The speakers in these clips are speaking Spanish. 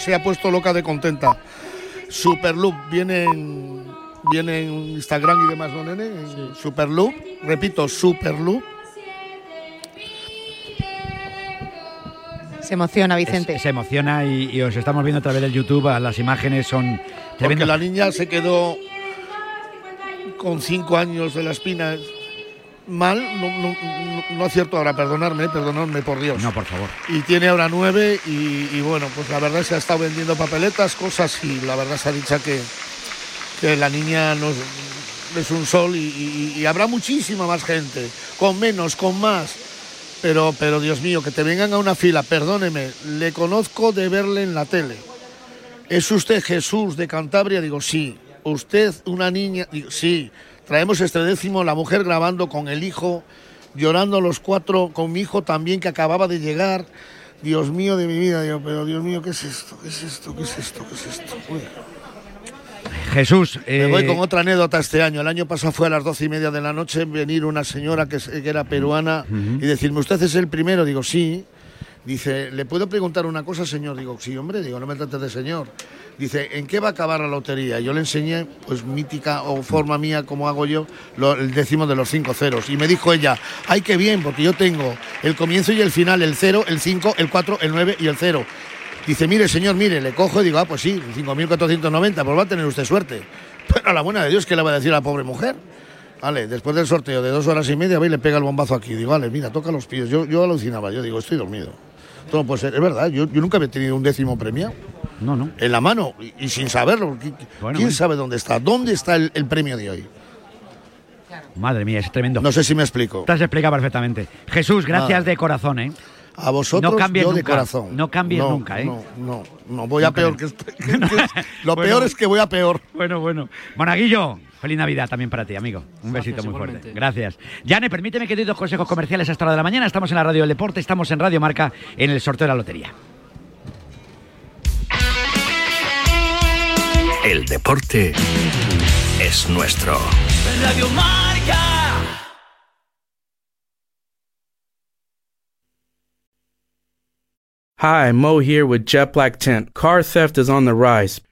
se ha puesto loca de contenta. Superloop viene en, viene en Instagram y demás, ¿no, nene? En Superloop, repito, Superloop. Se emociona, Vicente. Es- se emociona y, y os estamos viendo a través del YouTube. Las imágenes son Porque tremendas. la niña se quedó con cinco años de la espina mal, no, no, no- no acierto ahora, perdonadme, perdonadme por Dios. No, por favor. Y tiene ahora nueve y, y bueno, pues la verdad se ha estado vendiendo papeletas, cosas y la verdad se ha dicho que, que la niña nos, es un sol y, y- y habrá muchísima más gente, con menos, con más. Pero, pero Dios mío, que te vengan a una fila, perdóneme, le conozco de verle en la tele. ¿Es usted Jesús de Cantabria? Digo, sí. ¿Usted una niña? Digo, sí. Traemos este décimo, la mujer grabando con el hijo, llorando los cuatro, con mi hijo también que acababa de llegar. Dios mío de mi vida, digo, pero Dios mío, ¿qué es esto? ¿Qué es esto? ¿Qué es esto? ¿Qué es esto? Uy. Jesús, Me voy eh, con otra anécdota este año. El año pasado fue a las doce y media de la noche venir una señora que, que era peruana y decirme, ¿usted es el primero? Digo, sí. Dice, ¿le puedo preguntar una cosa, señor? Digo, sí, hombre, digo, no me trates de señor. Dice, ¿en qué va a acabar la lotería? Yo le enseñé, pues mítica o forma mía, como hago yo, el décimo de los cinco ceros. Y me dijo ella, ay, qué bien, porque yo tengo el comienzo y el final, el cero, el cinco, el cuatro, el nueve y el cero. Dice, mire, señor, mire, le cojo y digo, ah, pues sí, 5.490, pues va a tener usted suerte. Pero a la buena de Dios, ¿qué le va a decir a la pobre mujer? Vale, después del sorteo de dos horas y media, va y le pega el bombazo aquí. Digo, vale, mira, toca los pies. Yo, yo alucinaba, yo digo, estoy dormido. Todo puede ser, es verdad, yo, yo nunca había tenido un décimo premio no, no. en la mano y, y sin saberlo. ¿Qui- Bueno, ¿Quién bueno. sabe dónde está? ¿Dónde está el, el premio de hoy? Madre mía, es tremendo. No sé si me explico. Te has explicado perfectamente. Jesús, gracias Nada. de corazón, ¿eh? A vosotros No cambies yo de nunca, corazón. no cambies No, nunca, ¿eh? No, no, no, voy a peor que, este- que- Lo Bueno. peor es que voy a peor. Bueno, bueno. Monaguillo, feliz Navidad también para ti, amigo. Un besito muy fuerte. Gracias. Yane, permíteme que te doy dos consejos comerciales hasta la hora de la mañana. Estamos en la Radio del Deporte, estamos en Radio Marca en el sorteo de la lotería. El deporte es nuestro. Radio Marca. Hi, Mo here with Jet Black Tent. Car theft is on the rise.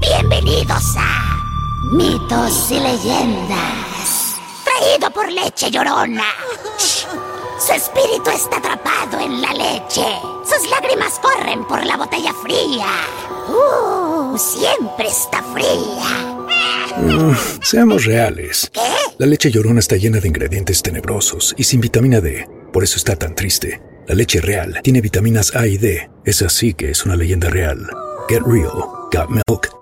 Bienvenidos a Mitos y Leyendas. Traído por leche llorona. Su espíritu está atrapado en la leche. Sus lágrimas corren por la botella fría. Uh, siempre está fría. Seamos reales. ¿Qué? La leche llorona está llena de ingredientes tenebrosos y sin vitamina D. Por eso está tan triste. La leche real tiene vitaminas A y D. Es así que es una leyenda real. Get real. Got milk.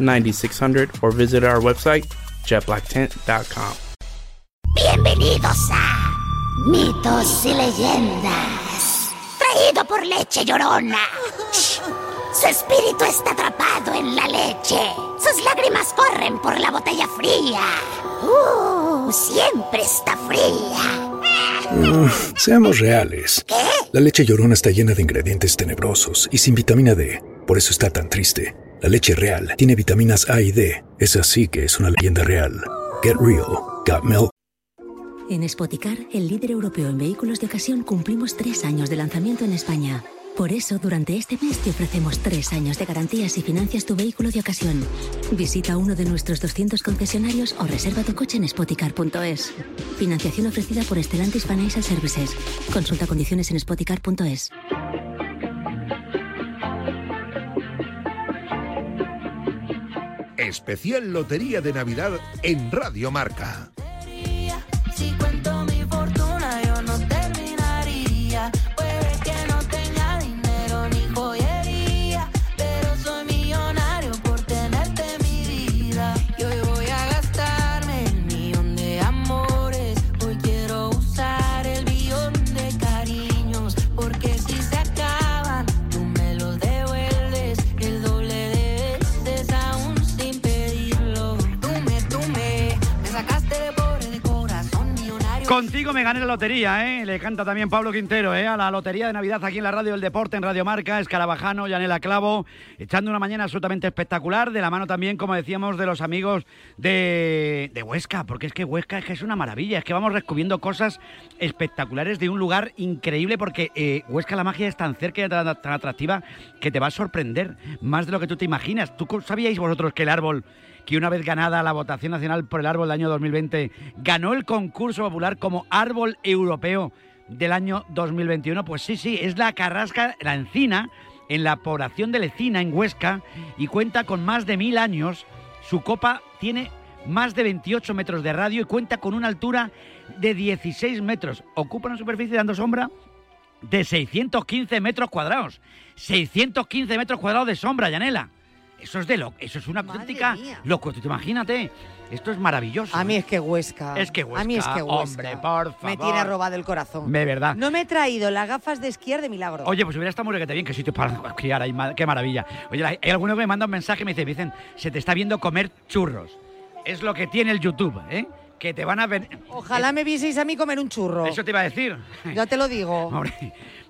9600, or visit our website, jetblacktent.com. Bienvenidos a Mitos y Leyendas. Traído por leche llorona. Shh. Su espíritu está atrapado en la leche. Sus lágrimas corren por la botella fría. Uh, siempre está fría. Seamos reales. La leche llorona está llena de ingredientes tenebrosos y sin vitamina D. Por eso está tan triste. La leche real tiene vitaminas A y D. Es así que es una leyenda real. Get real. Got milk. En Spoticar, el líder europeo en vehículos de ocasión, cumplimos tres años de lanzamiento en España. Por eso, durante este mes te ofrecemos tres años de garantías y financias tu vehículo de ocasión. Visita uno de nuestros 200 concesionarios o reserva tu coche en spoticar.es. Financiación ofrecida por Stellantis Financial Services. Consulta condiciones en spoticar.es. especial Lotería de Navidad en Radio Marca. Contigo me gané la lotería, ¿eh? Le canta también Pablo Quintero, ¿eh? A la lotería de Navidad aquí en la radio del deporte, en Radio Marca, Escarabajano, Yanela Clavo, echando una mañana absolutamente espectacular, de la mano también, como decíamos, de los amigos de, de Huesca, porque es que Huesca es que es una maravilla, es que vamos descubriendo cosas espectaculares de un lugar increíble, porque eh, Huesca la magia es tan cerca y tan, tan atractiva que te va a sorprender más de lo que tú te imaginas. ¿Tú sabíais vosotros que el árbol que una vez ganada la votación nacional por el árbol del año 2020, ganó el concurso popular como árbol europeo del año 2021. Pues sí, sí, es la carrasca, la encina, en la población de Lecina, en Huesca, y cuenta con más de mil años. Su copa tiene más de 28 metros de radio y cuenta con una altura de 16 metros. Ocupa una superficie dando sombra de 615 metros cuadrados. 615 metros cuadrados de sombra, Yanela. Eso es de lo, eso es una auténtica locura. Tú imagínate, esto es maravilloso. A mí ¿eh? es que Huesca. Es que Huesca, A mí es que Huesca. hombre, por Me favor. tiene robado el corazón. De verdad. No me he traído las gafas de esquiar de milagro. Oye, pues hubiera estado muy requete bien, qué sitio para criar ahí, qué maravilla. Oye, hay alguno que me manda un mensaje y me dice, dicen, se te está viendo comer churros. Es lo que tiene el YouTube, ¿eh? Que te van a ver. Ojalá me vieseis a mí comer un churro. Eso te iba a decir. Ya te lo digo. Hombre,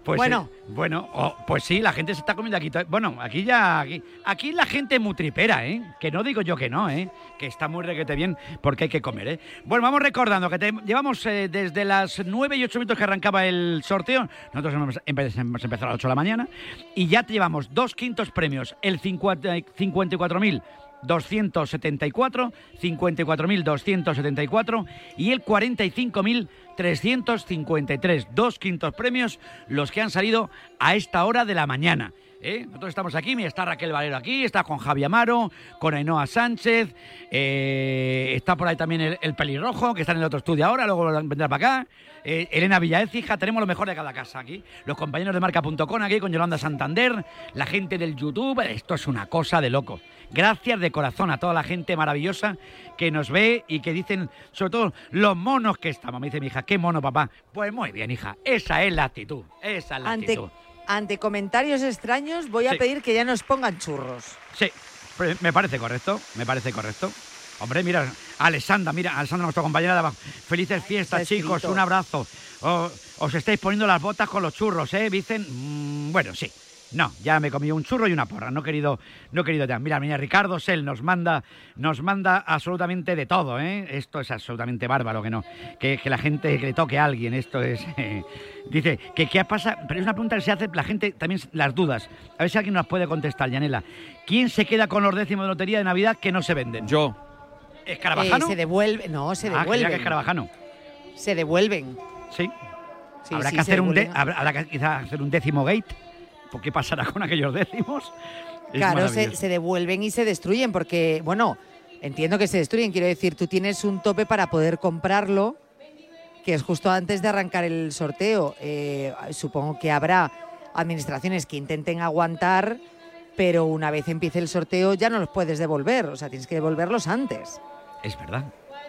pues Bueno. eh, bueno, oh, pues sí, la gente se está comiendo aquí. Bueno, aquí ya, aquí, aquí la gente es muy tripera, ¿eh? Que no digo yo que no, ¿eh? Que está muy requete bien porque hay que comer, ¿eh? Bueno, vamos recordando que te- llevamos eh, desde las 9 y 8 minutos que arrancaba el sorteo. Nosotros hemos, empe- hemos empezado a las 8 de la mañana y ya te llevamos dos quintos premios, el 50 54.000 274, 54.274 y el 45.353. Dos quintos premios los que han salido a esta hora de la mañana. ¿Eh? Nosotros estamos aquí, mira, está Raquel Valero aquí, está con Javi Amaro, con Ainhoa Sánchez, eh, está por ahí también el, el pelirrojo, que está en el otro estudio ahora, luego vendrá para acá. eh, Elena Villaécija, tenemos lo mejor de cada casa aquí. Los compañeros de marca.com aquí con Yolanda Santander, la gente del YouTube, esto es una cosa de loco. Gracias de corazón a toda la gente maravillosa que nos ve y que dicen, sobre todo, los monos que estamos. Me dice mi hija, ¿qué mono, papá? Pues muy bien, hija, esa es la actitud, esa es la Ante, actitud. Ante comentarios extraños voy a Sí. pedir que ya nos pongan churros. Sí, me parece correcto, me parece correcto. Hombre, mira, Alessandra, mira, Alessandra, nuestra compañera de abajo. Felices fiestas, chicos, escrito. un abrazo. O- os estáis poniendo las botas con los churros, ¿eh? Dicen, mm, bueno, sí. No, ya me comí un churro y una porra, no he querido, no he querido ya. Mira, mira, Ricardo Sel nos manda, nos manda absolutamente de todo, ¿eh? Esto es absolutamente bárbaro, que no, que, que la gente que le toque a alguien, esto es, eh, dice, que qué pasa, pero es una pregunta que se hace la gente también las dudas. A ver si alguien nos puede contestar, Yanela. ¿Quién se queda con los décimos de lotería de Navidad que no se venden? Yo. ¿Escarabajano? Eh, se devuelve, no, se Ah, creía devuelven. que Escarabajano. Se devuelven. Sí. Sí, habrá sí, que hacer un habrá, habrá que quizá hacer un décimo gate. ¿Por qué pasará con aquellos décimos? Es Claro, se devuelven y se destruyen porque, bueno, entiendo que se destruyen. Quiero decir, tú tienes un tope para poder comprarlo, que es justo antes de arrancar el sorteo. Eh, supongo que habrá administraciones que intenten aguantar, pero una vez empiece el sorteo ya no los puedes devolver. O sea, tienes que devolverlos antes. Es verdad,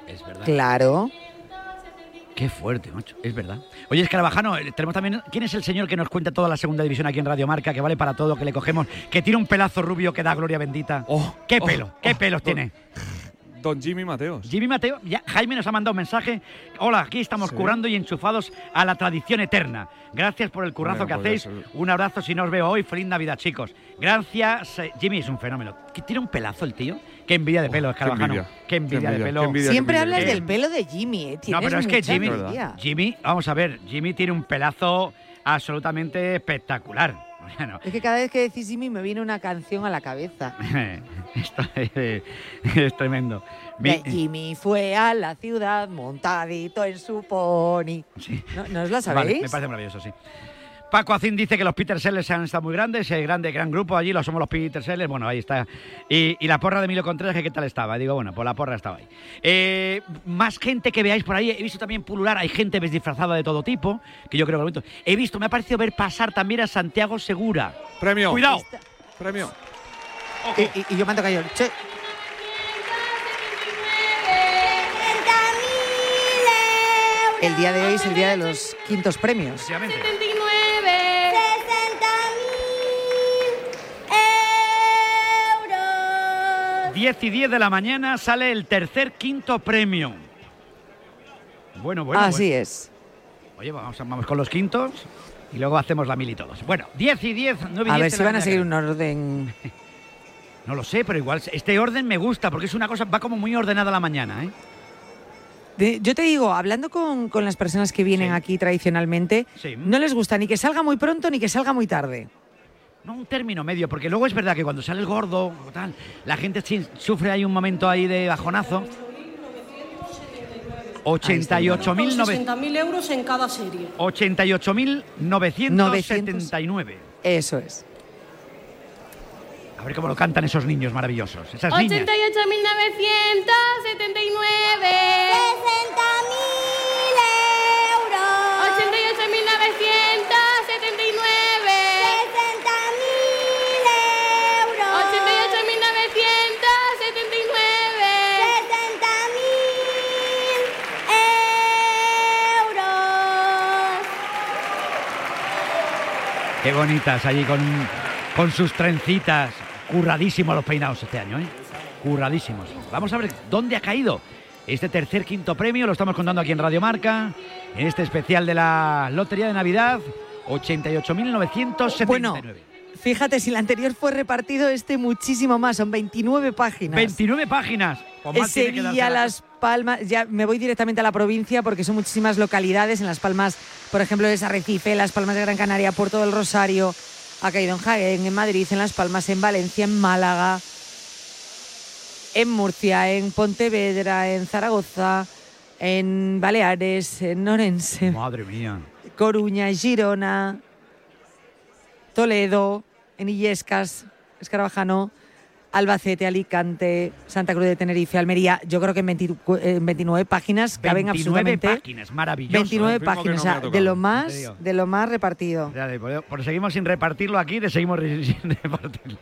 es verdad. Claro. Qué fuerte, macho. Es verdad. Oye, Escarabajano, eh, tenemos también. ¿Quién es el señor que nos cuenta toda la segunda división aquí en Radio Marca, que vale para todo, que le cogemos, que tiene un pelazo rubio que da gloria bendita? ¿Qué oh, pelo? ¿Qué oh, pelos don- tiene? Don Jimmy Mateos. Jimmy Mateo, ya, Jaime nos ha mandado un mensaje. Hola, aquí estamos Sí. currando y enchufados a la tradición eterna. Gracias por el currazo Bueno, que hacéis. ser. Un abrazo si no os veo hoy. Feliz Navidad, chicos. Gracias. eh, Jimmy es un fenómeno. ¿Que ¿Tiene un pelazo el tío? Qué envidia de pelo, Escarabajano. envidia. Qué envidia, Qué de pelo. qué envidia, Siempre qué hablas del pelo de Jimmy. ¿eh? No, pero es que Jimmy, envidia. Jimmy, vamos a ver, Jimmy tiene un pelazo absolutamente espectacular. Bueno, Es que cada vez que decís Jimmy me viene una canción a la cabeza. esto es, es tremendo. Mi- Jimmy fue a la ciudad montadito en su pony. ¿No, ¿no os la sabéis? Vale, me parece maravilloso, sí. Paco Acín dice que los Peter Sellers han estado muy grandes, el grande, gran grupo allí, lo somos los Peter Sellers, bueno, ahí está. Y, y la porra de Emilio Contreras, que qué tal estaba. Digo, bueno, pues la porra estaba ahí. Eh, más gente que veáis por ahí, he visto también pulular, hay gente disfrazada de todo tipo, que yo creo que bonito. He visto, me ha parecido ver pasar también a Santiago Segura. Premio. Cuidado. Premio. Y, y- y yo mando cayó. Che, el día de hoy es el día de los quintos premios. 10 y 10 de la mañana sale el tercer quinto premio. Bueno, bueno. Así bueno. es. Oye, vamos, vamos con los quintos y luego hacemos la mil y todos. Bueno, 10 y 10, 9 y 10. A ver si van a seguir un orden. No lo sé, pero igual este orden me gusta porque es una cosa, va como muy ordenada la mañana, ¿eh? De- yo te digo, hablando con, con las personas que vienen aquí tradicionalmente, Sí. no les gusta ni que salga muy pronto ni que salga muy tarde. No un término medio, porque luego es verdad que cuando sale el gordo o tal, la gente sufre ahí un momento ahí de bajonazo. 88.900. 60.000 euros en cada serie. 88.979. Eso es. A ver cómo lo cantan esos niños maravillosos, esas niñas. 88.979. bonitas allí con, con sus trencitas. Curradísimos los peinados este año, ¿eh? Curradísimos. Vamos a ver dónde ha caído este tercer quinto premio. Lo estamos contando aquí en Radio Marca, en este especial de la Lotería de Navidad. 88.979. Bueno, fíjate, si el anterior fue repartido, este muchísimo más, son 29 páginas. 29 páginas. Pues la- Las Palmas, ya me voy directamente a la provincia porque son muchísimas localidades. En Las Palmas, por ejemplo, es Arrecife, Las Palmas de Gran Canaria, Puerto del Rosario, ha caído en Jaén, en Madrid, en Las Palmas, en Valencia, en Málaga, en Murcia, en Pontevedra, en Zaragoza, en Baleares, en Orense, Madre mía. Coruña, Girona, Toledo, en Illescas, Escarabajano, Albacete, Alicante, Santa Cruz de Tenerife, Almería. Yo creo que en, 20 en 29 páginas caben 29 absolutamente páginas, maravilloso. 29 ¿eh? páginas, o sea, de lo más, de lo más repartido. Por, seguimos sin repartirlo aquí, de seguimos sin repartirlo.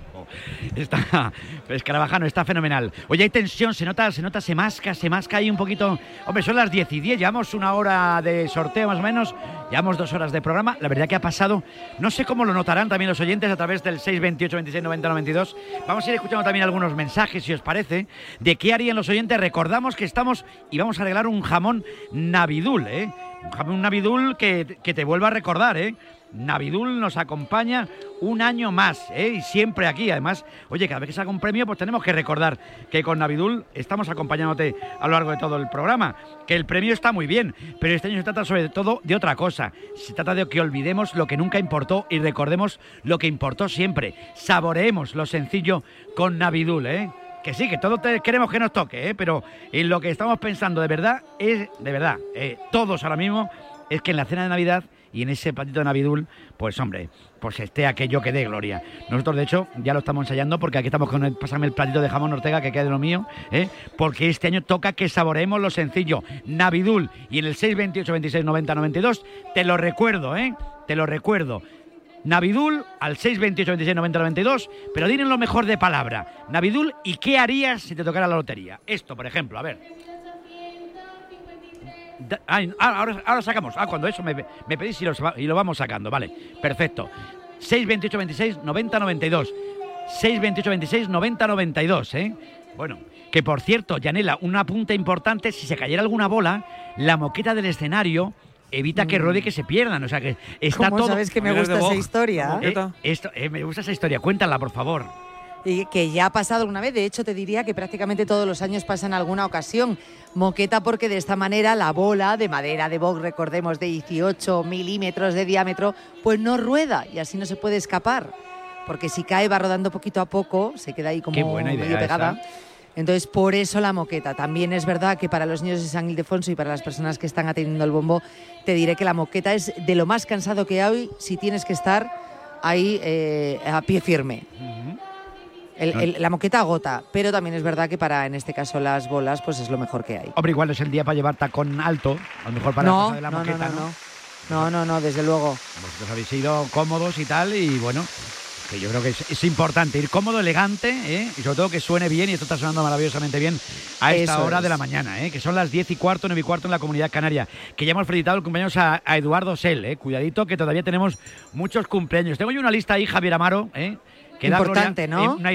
Está, Escarabajano, está fenomenal. Oye, hay tensión, se nota, se nota, se masca, se masca ahí un poquito. Hombre, son las 10 y 10, llevamos una hora de sorteo más o menos, llevamos dos horas de programa. La verdad que ha pasado, no sé cómo lo notarán también los oyentes a través del 628 26 90 92. Vamos a ir escuchando también algunos mensajes, si os parece, de qué harían los oyentes. Recordamos que estamos y vamos a regalar un jamón Navidul, ¿eh? Un jamón Navidul que, que te vuelva a recordar, ¿eh? Navidul nos acompaña un año más, ¿eh? Y siempre aquí, además, oye, cada vez que salga un premio, pues tenemos que recordar que con Navidul estamos acompañándote a lo largo de todo el programa. Que el premio está muy bien, pero este año se trata sobre todo de otra cosa. Se trata de que olvidemos lo que nunca importó y recordemos lo que importó siempre. Saboreemos lo sencillo con Navidul, ¿eh? Que sí, que todos queremos que nos toque, ¿eh? pero en lo que estamos pensando de verdad es, de verdad, eh, todos ahora mismo, es que en la cena de Navidad y en ese platito de Navidul, pues hombre, pues esté aquello que dé gloria. Nosotros, de hecho, ya lo estamos ensayando porque aquí estamos con el, pásame el platito de jamón Ortega que queda de lo mío, ¿eh? porque este año toca que saboreemos lo sencillo, Navidul, y en el 628 26 90 92, te lo recuerdo, ¿eh? Te lo recuerdo. Navidul al 628 26 90 92, pero dinos lo mejor de palabra. Navidul, ¿y qué harías si te tocara la lotería? Esto, por ejemplo, a ver. Ah, ahora, ahora sacamos. Ah, cuando eso me, me pedís y lo, y lo vamos sacando. Vale, perfecto. 628 26 90 92. 628 26 90 92, ¿eh? Bueno, que por cierto, Yanela, un apunte importante: si se cayera alguna bola, la moqueta del escenario evita que ruede y que se pierdan. O sea que está ¿Cómo todo. sabes que me gusta esa historia? Eh, esto, eh, me gusta esa historia. Cuéntala, por favor. Y que ya ha pasado alguna vez, de hecho te diría que prácticamente todos los años pasa en alguna ocasión. Moqueta porque de esta manera la bola de madera de Vogue, recordemos, de 18 milímetros de diámetro, pues no rueda y así no se puede escapar. Porque si cae va rodando poquito a poco, se queda ahí como medio pegada. esa. Entonces, por eso la moqueta. También es verdad que para los niños de San Ildefonso y para las personas que están atendiendo el bombo, te diré que la moqueta es de lo más cansado que hay si tienes que estar ahí eh, a pie firme. El- el- la moqueta agota, pero también es verdad que para, en este caso, las bolas, pues es lo mejor que hay. Hombre, igual no es el día para llevar tacón alto, a lo mejor para No, de la no, moqueta, no, ¿no? no. No, no, no, desde luego. Vosotros habéis sido cómodos y tal, y bueno, que yo creo que es, es importante ir cómodo, elegante, ¿eh? y sobre todo que suene bien, y esto está sonando maravillosamente bien a esta Eso hora es. de la mañana, ¿eh? que son las 10 y cuarto, 9 y cuarto en la comunidad canaria. Que ya hemos felicitado el cumpleaños a, a Eduardo Sel, ¿eh? cuidadito, que todavía tenemos muchos cumpleaños. Tengo yo una lista ahí, Javier Amaro, ¿eh? Da Importante, gloria- ¿no? una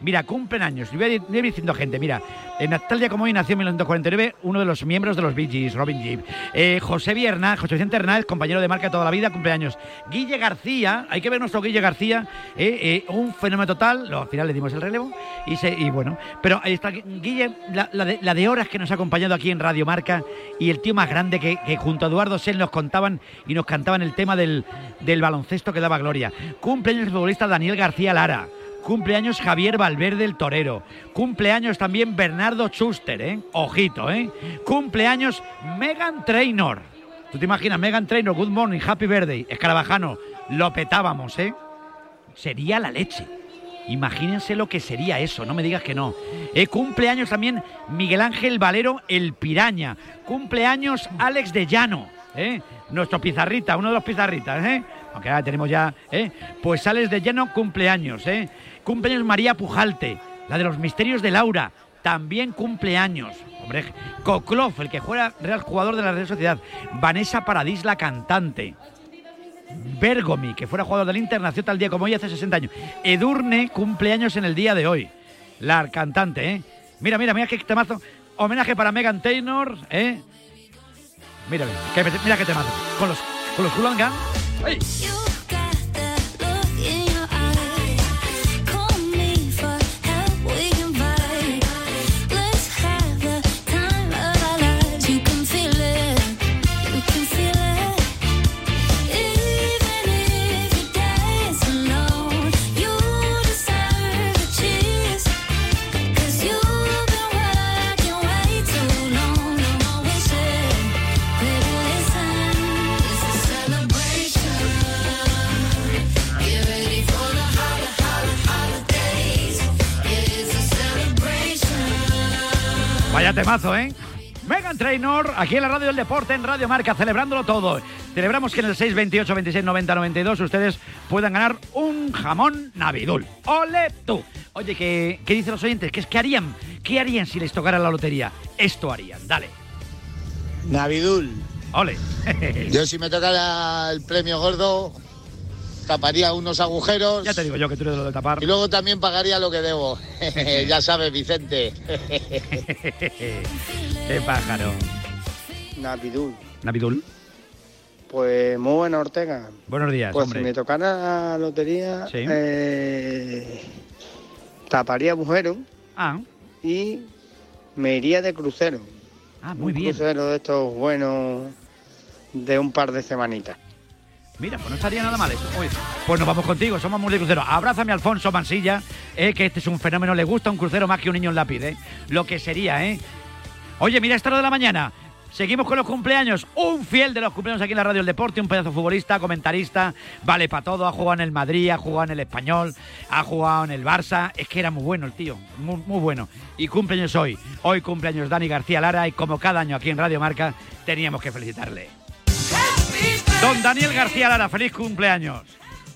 Mira, cumplen años. Y voy diciendo gente. Mira, en tal día como hoy nació en 1949 uno de los miembros de los Bee Gees, Robin Gibb. Eh, José Vierna, José Vicente Hernández, compañero de marca toda la vida, cumpleaños. Guille García, hay que ver nuestro Guille García, eh, eh, un fenómeno total. Lo, al final le dimos el relevo. Y, bueno, pero ahí está Guille, la, de, horas que nos ha acompañado aquí en Radio Marca y el tío más grande que, junto a Eduardo Sen nos contaban y nos cantaban el tema del, del baloncesto que daba gloria. Cumpleaños el futbolista Daniel García Lara. Cumpleaños Javier Valverde el Torero. Cumpleaños también Bernardo Schuster, ¿eh? Ojito, ¿eh? Cumpleaños Megan Trainor. ¿Tú te imaginas? Megan Trainor, Good Morning, Happy Birthday. Escarabajano, lo petábamos, ¿eh? Sería la leche. Imagínense lo que sería eso, no me digas que no. Eh, cumpleaños también Miguel Ángel Valero el Piraña. Cumpleaños Alex de Llano, ¿eh? Nuestro pizarrita, uno de los pizarritas, ¿eh? Aunque ahora tenemos ya, ¿eh? Pues Alex de Llano cumpleaños, ¿eh? Cumpleaños María Pujalte, la de los misterios de Laura, también cumpleaños. Hombre, Koklov, el que juega Real jugador de la Real Sociedad. Vanessa Paradis, la cantante. Bergomi, que fuera jugador del Inter, nació tal día como hoy hace 60 años. Edurne, cumpleaños en el día de hoy. La cantante, ¿eh? Mira, mira, mira qué temazo. Homenaje para Megan Taylor, ¿eh? Mira, mira, qué, temazo. Con los, con los Hooligans. ¡Ay! Temazo, ¿eh? Megan Trainor, aquí en la Radio del Deporte, en Radio Marca, celebrándolo todo. Celebramos que en el 628 26 90 92 ustedes puedan ganar un jamón Navidul. ¡Ole tú! Oye, ¿qué, qué dicen los oyentes? ¿Qué, es- ¿Qué harían? ¿Qué harían si les tocara la lotería? Esto harían, dale. Navidul. ¡Ole! Yo si me tocara el premio gordo, taparía unos agujeros. Ya te digo yo que tú eres de lo de tapar. Y luego también pagaría lo que debo. ya sabes, Vicente. ¡Qué pájaro! Navidul. Navidul. Pues muy buena Ortega. Buenos días, Pues hombre. si me tocara la lotería, Sí. eh, taparía agujeros Ah. y me iría de crucero. Ah, muy un bien. crucero de estos buenos de un par de semanitas. Mira, pues no estaría nada mal eso. Uy, Pues nos vamos contigo, somos muy de crucero. Abrázame, Alfonso Mansilla, eh, que este es un fenómeno. Le gusta un crucero más que un niño en lápiz, ¿eh? Lo que sería, ¿eh? Oye, mira, esta hora de la mañana. Seguimos con los cumpleaños. Un fiel de los cumpleaños aquí en la Radio del Deporte, un pedazo futbolista, comentarista, vale para todo. Ha jugado en el Madrid, ha jugado en el Español, ha jugado en el Barça. Es que era muy bueno el tío, muy, muy bueno. Y cumpleaños hoy. Hoy cumpleaños Dani García Lara y como cada año aquí en Radio Marca, teníamos que felicitarle. Don Daniel García Lara, feliz cumpleaños.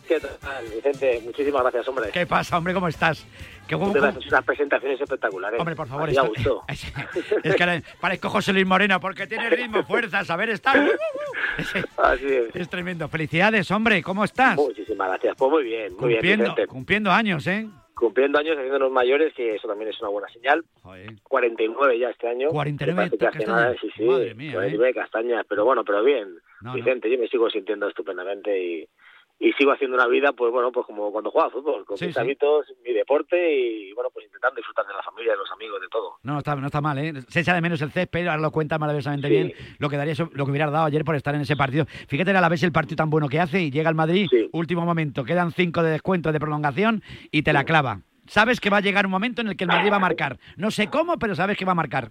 ¿Qué tal, Vicente? Muchísimas gracias, hombre. ¿Qué pasa, hombre? ¿Cómo estás? ¿Qué Tú te haces unas presentaciones espectaculares. Hombre, por favor, esto-. Es que ahora parezco José Luis Moreno porque tiene ritmo, fuerza, saber estar. Así es. Es tremendo. Felicidades, hombre. ¿Cómo estás? Muchísimas gracias. Pues muy bien, muy bien, Cumpliendo, Vicente. cumpliendo años, ¿eh? Cumpliendo años, haciéndonos mayores, que eso también es una buena señal. 49 ya este año. 49 Me parece que hace castañas. nada, sí, sí. Madre mía, ¿eh? 49 castañas, pero bueno, pero bien. No, no. Vicente, yo me sigo sintiendo estupendamente y, y sigo haciendo una vida, pues bueno, pues como cuando jugaba fútbol, con Sí, mis sí. hábitos, mi deporte y bueno, pues intentando disfrutar de la familia, de los amigos, de todo. No, está, no está mal, ¿eh? Se echa de menos el césped, ahora lo cuenta maravillosamente Sí. bien. Lo que daría lo que hubiera dado ayer por estar en ese partido. Fíjate a la vez el partido tan bueno que hace y llega al Madrid, último momento, quedan cinco de descuento de prolongación y te la clava. sabes que va a llegar un momento en el que el Madrid va a marcar. No sé cómo, pero sabes que va a marcar.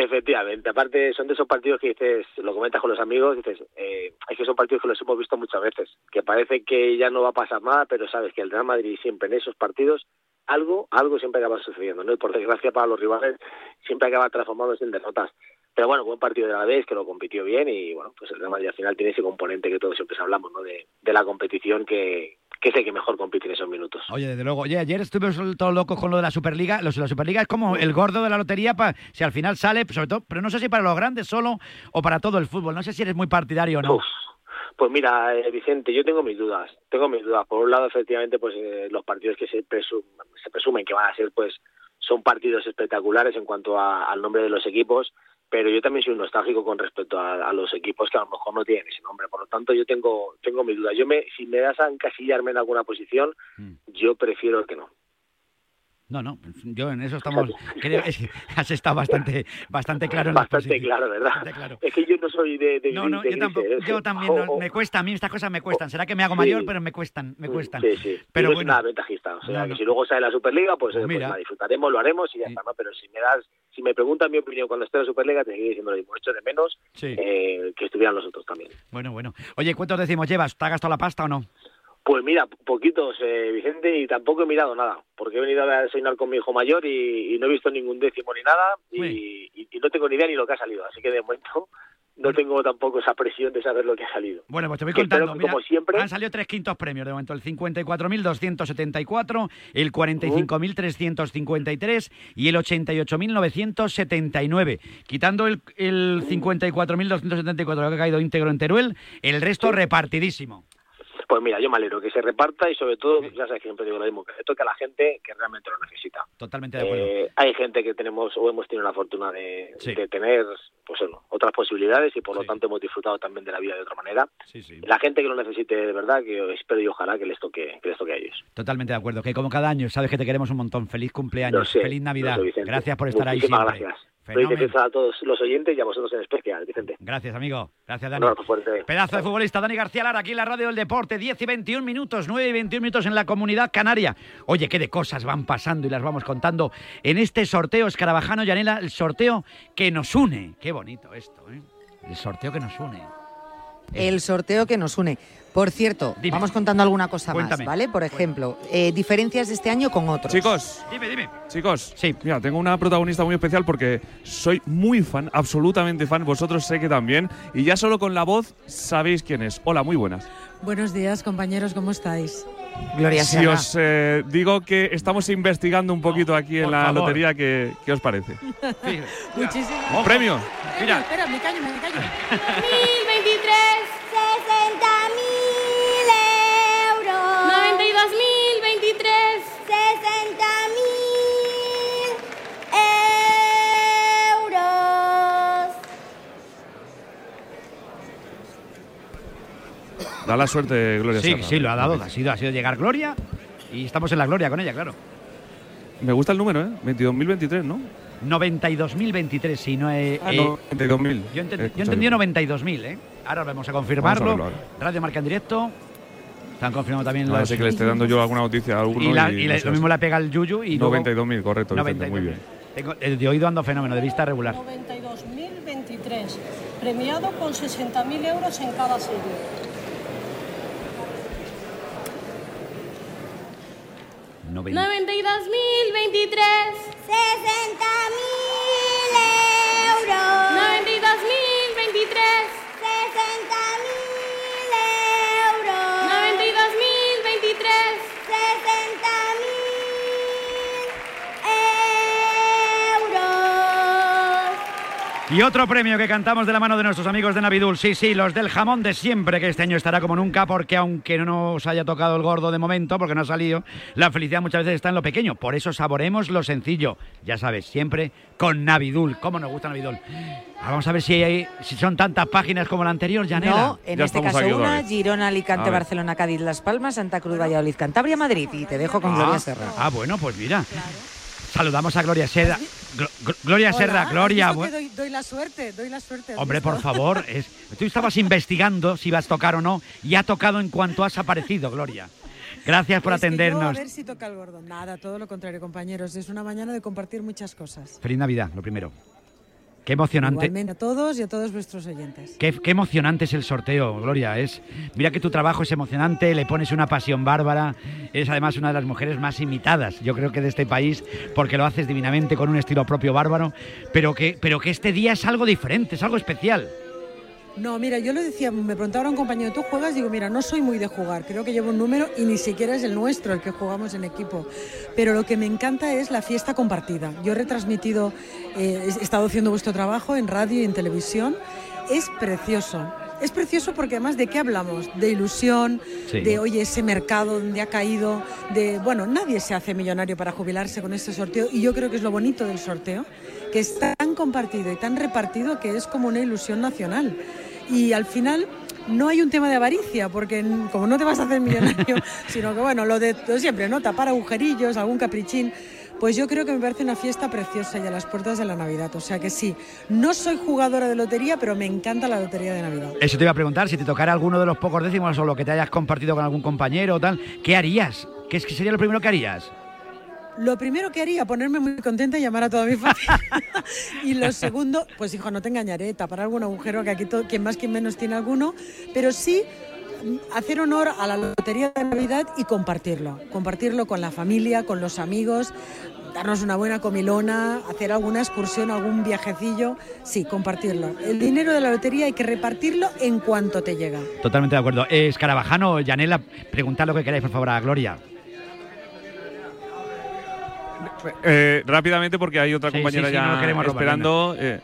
Efectivamente, aparte son de esos partidos que dices, lo comentas con los amigos, dices, eh, es que son partidos que los hemos visto muchas veces, que parece que ya no va a pasar nada, pero sabes que el Real Madrid siempre en esos partidos algo, algo siempre acaba sucediendo, ¿no? Y por desgracia para los rivales siempre acaba transformándose en derrotas. Pero bueno, buen partido de la vez, que lo compitió bien y bueno, pues el Real Madrid al final tiene ese componente que todos siempre hablamos, ¿no? De, de la competición que, que es el que mejor compite en esos minutos. Oye, desde luego. Oye, ayer estuvimos todos locos con lo de la Superliga. Los, la Superliga es como el gordo de la lotería, pa, si al final sale, sobre todo, pero no sé si para los grandes solo o para todo el fútbol. No sé si eres muy partidario o no. Uf. Pues mira, eh, Vicente, yo tengo mis dudas. Tengo mis dudas. Por un lado, efectivamente, pues eh, los partidos que se, presum- se presumen que van a ser, pues son partidos espectaculares en cuanto a- al nombre de los equipos, pero yo también soy un nostálgico con respecto a, a los equipos que a lo mejor no tienen ese nombre. Por lo tanto, yo tengo tengo mis dudas. Yo me, si me das a encasillarme en alguna posición, Mm. yo prefiero que no. No, no, yo en eso estamos. Creo que has estado bastante, bastante claro en Bastante claro, ¿verdad? Bastante claro. Es que yo no soy de, de No, no, de yo tampoco. ¿eh? Yo también, no, O- me cuesta, a mí estas cosas me cuestan. Será que me hago Sí. mayor, pero me cuestan, me cuestan. Sí, sí. Pero no bueno. soy nada ventajista. O sea, No, que si luego sale la Superliga, pues, eh, pues mira. la disfrutaremos, lo haremos y ya está, ¿no? Pero si me das, si me preguntan mi opinión cuando esté en la Superliga, te seguiré diciendo lo mismo. Hecho de menos eh, que estuvieran los otros también. Bueno, bueno. Oye, ¿cuántos decimos llevas? ¿Te has gastado la pasta o no? Pues mira, poquitos, eh, Vicente, y tampoco he mirado nada, porque he venido a desayunar con mi hijo mayor y, y no he visto ningún décimo ni nada, y, y- y no tengo ni idea ni lo que ha salido, así que de momento no tengo tampoco esa presión de saber lo que ha salido. Bueno, pues te voy Que contando. que, Mira, como siempre, han salido tres quintos premios de momento: el 54.274, el 45.353 y el 88.979. Quitando el, el 54.274 que ha caído íntegro en Teruel, el resto repartidísimo. Pues mira, yo me alegro que se reparta y sobre todo, ya sabes que siempre digo lo mismo, que toque a la gente que realmente lo necesita. Totalmente de acuerdo. Eh, hay gente que tenemos o hemos tenido la fortuna de, Sí. de tener pues bueno, otras posibilidades y por lo tanto hemos disfrutado también de la vida de otra manera. Sí, sí. La gente que lo necesite de verdad, que espero y ojalá que les toque, que les toque a ellos. Totalmente de acuerdo. Que como cada año, sabes que te queremos un montón. Feliz cumpleaños, sé, feliz Navidad. sé. Gracias por estar ahí siempre. gracias. Feliz a todos los oyentes y a vosotros en especial, Vicente. Gracias, amigo. Gracias, Dani. fuerte. Pedazo de futbolista, Dani García Lara, aquí en la radio del deporte, 10 y 21 minutos, 9 y 21 minutos en la comunidad canaria. Oye, qué de cosas van pasando y las vamos contando en este sorteo Escarabajano Yanela, el sorteo que nos une. Qué bonito esto, ¿eh? El sorteo que nos une. El sorteo que nos une. Por cierto, vamos contando alguna cosa Cuéntame. más, ¿vale? Por ejemplo, eh, diferencias de este año con otros. Chicos. Dime, dime. Chicos. Sí. Mira, tengo una protagonista muy especial porque soy muy fan, absolutamente fan. Vosotros sé que también. Y ya solo con la voz sabéis quién es. Hola, muy buenas. Buenos días, compañeros, ¿cómo estáis? Gloria Si os eh, digo que estamos investigando un poquito aquí en la favor. lotería, ¿qué, qué os parece? Muchísimo. Premio. Mira. Espera, me callo, me callo. 1023, Da la suerte, Gloria Sí, Serra. sí, lo ha dado. Ha sido, ha sido llegar Gloria y estamos en la Gloria con ella, claro. Me gusta el número, ¿eh? 22.023, ¿no? 92.023, si no he... Ah, eh, no, 22.000. Yo, enten- Eh, yo entendí 92.000, ¿eh? Ahora vamos a confirmarlo. Vamos a verlo Radio Marca en directo. Están confirmando también los... que le estoy dando yo alguna noticia a alguno. y, la- y y no le- sé. lo mismo le pega el Yuyu y luego... 92.000, correcto, Vicente, muy 92.000. bien. Tengo, eh, de oído ando fenómeno, de vista regular. 92.023, premiado con 60.000 euros en cada serie. Noven- 92 mil 23, 60 mil euros. Y otro premio que cantamos de la mano de nuestros amigos de Navidul. Sí, sí, los del jamón de siempre, que este año estará como nunca, porque aunque no nos haya tocado el gordo de momento, porque no ha salido, la felicidad muchas veces está en lo pequeño. Por eso saboremos lo sencillo. Ya sabes, siempre con Navidul. ¿Cómo nos gusta Navidul? Ahora vamos a ver si, hay, si son tantas páginas como la anterior, Janela. No, en este caso una, Girona, Alicante. Barcelona, Cádiz, Las Palmas, Santa Cruz, Valladolid, Cantabria, Madrid. Y te dejo con Ah, Gloria Serra. Ah, bueno, pues mira. Saludamos a Gloria Serra. Glo- Glo- Gloria Hola, Serra, ¿has Gloria. doy, doy la suerte, doy la suerte. ¿has Hombre, por favor, es, tú estabas investigando si ibas a tocar o no y ha tocado en cuanto has aparecido, Gloria. Gracias por yo atendernos. a ver si toca el gordo. Nada, todo lo contrario, compañeros. Es una mañana de compartir muchas cosas. Feliz Navidad, lo primero. Qué emocionante. Igualmente a todos y a todos vuestros oyentes. Qué, qué emocionante es el sorteo, Gloria. Es, mira que tu trabajo es emocionante, le pones una pasión bárbara. Eres además una de las mujeres más imitadas, yo creo que de este país, porque lo haces divinamente con un estilo propio bárbaro. Pero que, pero que este día es algo diferente, es algo especial. No, mira, yo lo decía, me preguntaba un compañero, ¿tú juegas? Digo, mira, no soy muy de jugar, creo que llevo un número y ni siquiera es el nuestro, el que jugamos en equipo. Pero lo que me encanta es la fiesta compartida. Yo he retransmitido, eh, he estado haciendo vuestro trabajo en radio y en televisión. Es precioso. Es precioso porque además de qué hablamos? De ilusión, Sí. de oye, ese mercado donde ha caído, de bueno, nadie se hace millonario para jubilarse con este sorteo y yo creo que es lo bonito del sorteo, que es tan compartido y tan repartido que es como una ilusión nacional. Y al final no hay un tema de avaricia, porque como no te vas a hacer millonario, sino que bueno, lo de, lo de siempre, ¿no? Tapar agujerillos, algún caprichín. Pues yo creo que me parece una fiesta preciosa y a las puertas de la Navidad. O sea que sí, no soy jugadora de lotería, pero me encanta la lotería de Navidad. Eso te iba a preguntar, si te tocara alguno de los pocos décimos o lo que te hayas compartido con algún compañero o tal, ¿qué harías? ¿Qué es que sería lo primero que harías? Lo primero que haría, ponerme muy contenta y llamar a toda mi familia. y lo segundo, pues hijo, no te engañaré, tapar algún agujero, que aquí todo, quien más, quien menos tiene alguno, pero sí hacer honor a la lotería de Navidad y compartirlo. Compartirlo con la familia, con los amigos, darnos una buena comilona, hacer alguna excursión, algún viajecillo. Sí, compartirlo. El dinero de la lotería hay que repartirlo en cuanto te llega. Totalmente de acuerdo. Eh, Escarabajano, Yanela, preguntad lo que queráis, por favor, a Gloria. Eh, rápidamente, porque hay otra Sí, compañera sí, sí, no ya robar, esperando. eh,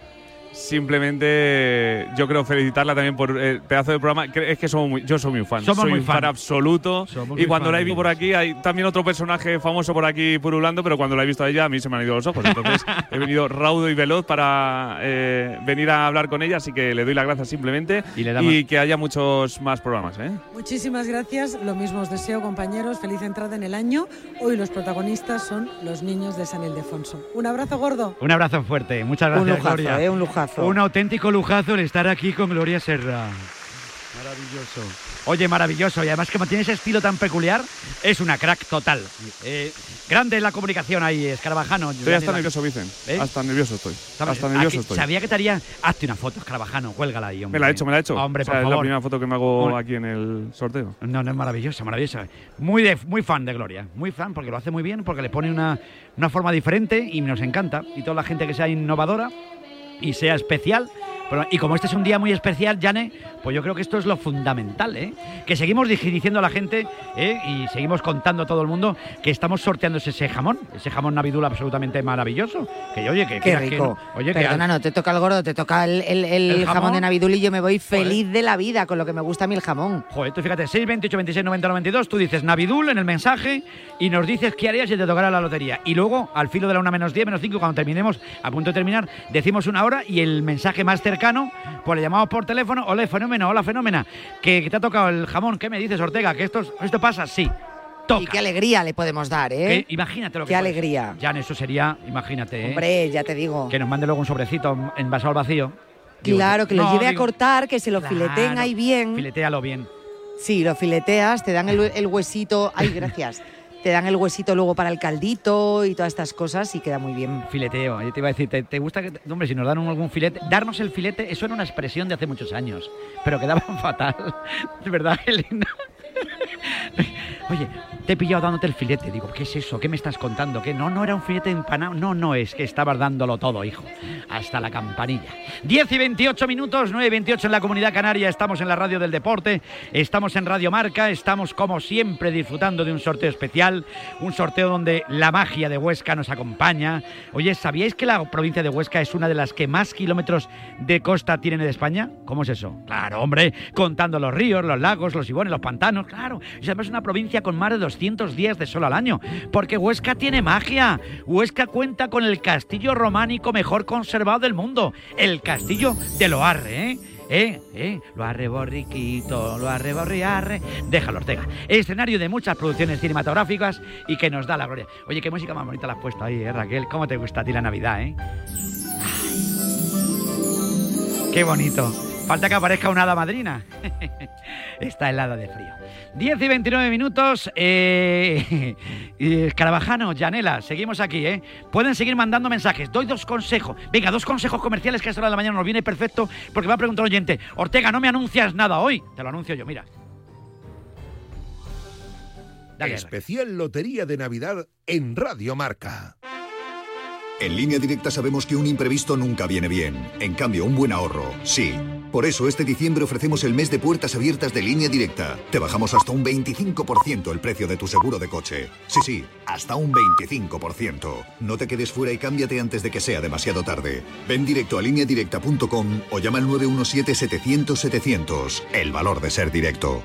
simplemente yo creo felicitarla también por el pedazo de programa. Es que somos muy- yo soy muy fan. Somos soy muy un fan fan. absoluto. Somos y cuando la he visto por aquí, hay también otro personaje famoso por aquí purulando, pero cuando la he visto a ella, a mí se me han ido los ojos. Entonces he venido raudo y veloz para eh, venir a hablar con ella, así que le doy las gracias simplemente. Y le damos- que haya muchos más programas. ¿eh? Muchísimas gracias. Lo mismo os deseo, compañeros. Feliz entrada en el año. Hoy los protagonistas son los niños de San Ildefonso. Un abrazo gordo. Un abrazo fuerte, muchas Un gracias, lujazo, Gloria. eh, un lujazo. Un auténtico lujazo el estar aquí con Gloria Serra. Maravilloso. Oye, maravilloso. Y además que mantiene ese estilo tan peculiar, es una crack total. Eh, grande la comunicación ahí, Escarabajano. Estoy hasta nervioso, Vicen. ¿Eh? Hasta nervioso estoy. Hasta nervioso aquí- estoy. Sabía que te haría. Hazte una foto, Escarabajano, cuélgala ahí, hombre. Me la he hecho, me la he hecho. Hombre, O sea, por es la primera foto que me hago Un- aquí en el sorteo. No, no es maravillosa, maravillosa. Muy, de, muy fan de Gloria, muy fan porque lo hace muy bien, porque le pone una, una forma diferente y nos encanta. Y toda la gente que sea innovadora y sea especial. Pero- y como este es un día muy especial, Jane, pues yo creo que esto es lo fundamental, ¿eh? Que seguimos diciendo a la gente ¿eh? y seguimos contando a todo el mundo que estamos sorteando ese jamón, ese jamón navidul absolutamente maravilloso. Que oye, que Qué que- que rico. no- oye, que Perdona, no te toca el gordo, te toca el, el- el ¿El jamón? jamón? de Navidul y yo me voy feliz de la vida con lo que me gusta a mí el jamón. Joder, tú fíjate, 6, 28, 26, 90, 92, tú dices Navidul en el mensaje y nos dices qué harías si te tocara la lotería. Y luego, al filo de la 1 menos 10, menos 5, cuando terminemos, a punto de terminar, decimos una hora y el mensaje más cercano, pues le llamamos por teléfono, hola fenómeno, hola fenómena, que, que te ha tocado el jamón, ¿qué me dices, Ortega? ¿Que esto, es- esto pasa? Sí. Y qué alegría le podemos dar, ¿eh? Que imagínate lo que Qué puedes- alegría. Jan, eso sería, imagínate, ¿eh? Hombre, ya te digo. que nos mande luego un sobrecito envasado al vacío. Claro, que lo no, lleve a cortar, que se lo fileteen claro, ahí bien. Filetéalo bien. Sí, lo fileteas, te dan el, el huesito. Ay, gracias. te dan el huesito luego para el caldito y todas estas cosas y queda muy bien. Fileteo, yo te iba a decir, ¿te, te gusta que, hombre, si nos dan un- algún filete? Darnos el filete, eso era una expresión de hace muchos años, pero quedaba fatal. Verdad, Elena. Oye, te he pillado dándote el filete. Digo, ¿qué es eso? ¿Qué me estás contando? ¿Qué? No, no era un filete empanado. No, no, es que estabas dándolo todo, hijo. Hasta la campanilla. 10 y 28 minutos, 9 y 28 en la comunidad canaria. Estamos en la radio del deporte, estamos en Radio Marca, estamos como siempre disfrutando de un sorteo especial. Un sorteo donde la magia de Huesca nos acompaña. Oye, ¿sabíais que la provincia de Huesca es una de las que más kilómetros de costa tiene de España? ¿Cómo es eso? Claro, hombre, contando los ríos, los lagos, los ibones, los pantanos, claro. Además es una provincia con más de 200 días de sol al año. Porque Huesca tiene magia. Huesca cuenta con el castillo románico mejor conservado del mundo. El castillo de Loarre, ¿eh? ¿Eh? ¿Eh? Arre borriquito, lo arre borriarre. Déjalo, Ortega. Escenario de muchas producciones cinematográficas y que nos da la gloria. Oye, qué música más bonita la has puesto ahí, ¿eh, Raquel? ¿Cómo te gusta a ti la Navidad, eh? Qué bonito. Falta que aparezca una hada madrina. Está helada de frío. 10 y 29 minutos. Eh, eh, Carabajano, Yanela, seguimos aquí, ¿eh? Pueden seguir mandando mensajes. Doy dos consejos. Venga, dos consejos comerciales que a esta hora de la mañana nos viene perfecto porque va a preguntar un oyente. Ortega, no me anuncias nada hoy. Te lo anuncio yo, mira. Dale, Especial Lotería de Navidad en Radio Marca. En línea directa sabemos que un imprevisto nunca viene bien. En cambio, un buen ahorro, sí. Por eso este diciembre ofrecemos el mes de puertas abiertas de línea directa. Te bajamos hasta un 25% el precio de tu seguro de coche. Sí, sí, hasta un 25%. No te quedes fuera y cámbiate antes de que sea demasiado tarde. Ven directo a lineadirecta.com o llama al 917-700-700. El valor de ser directo.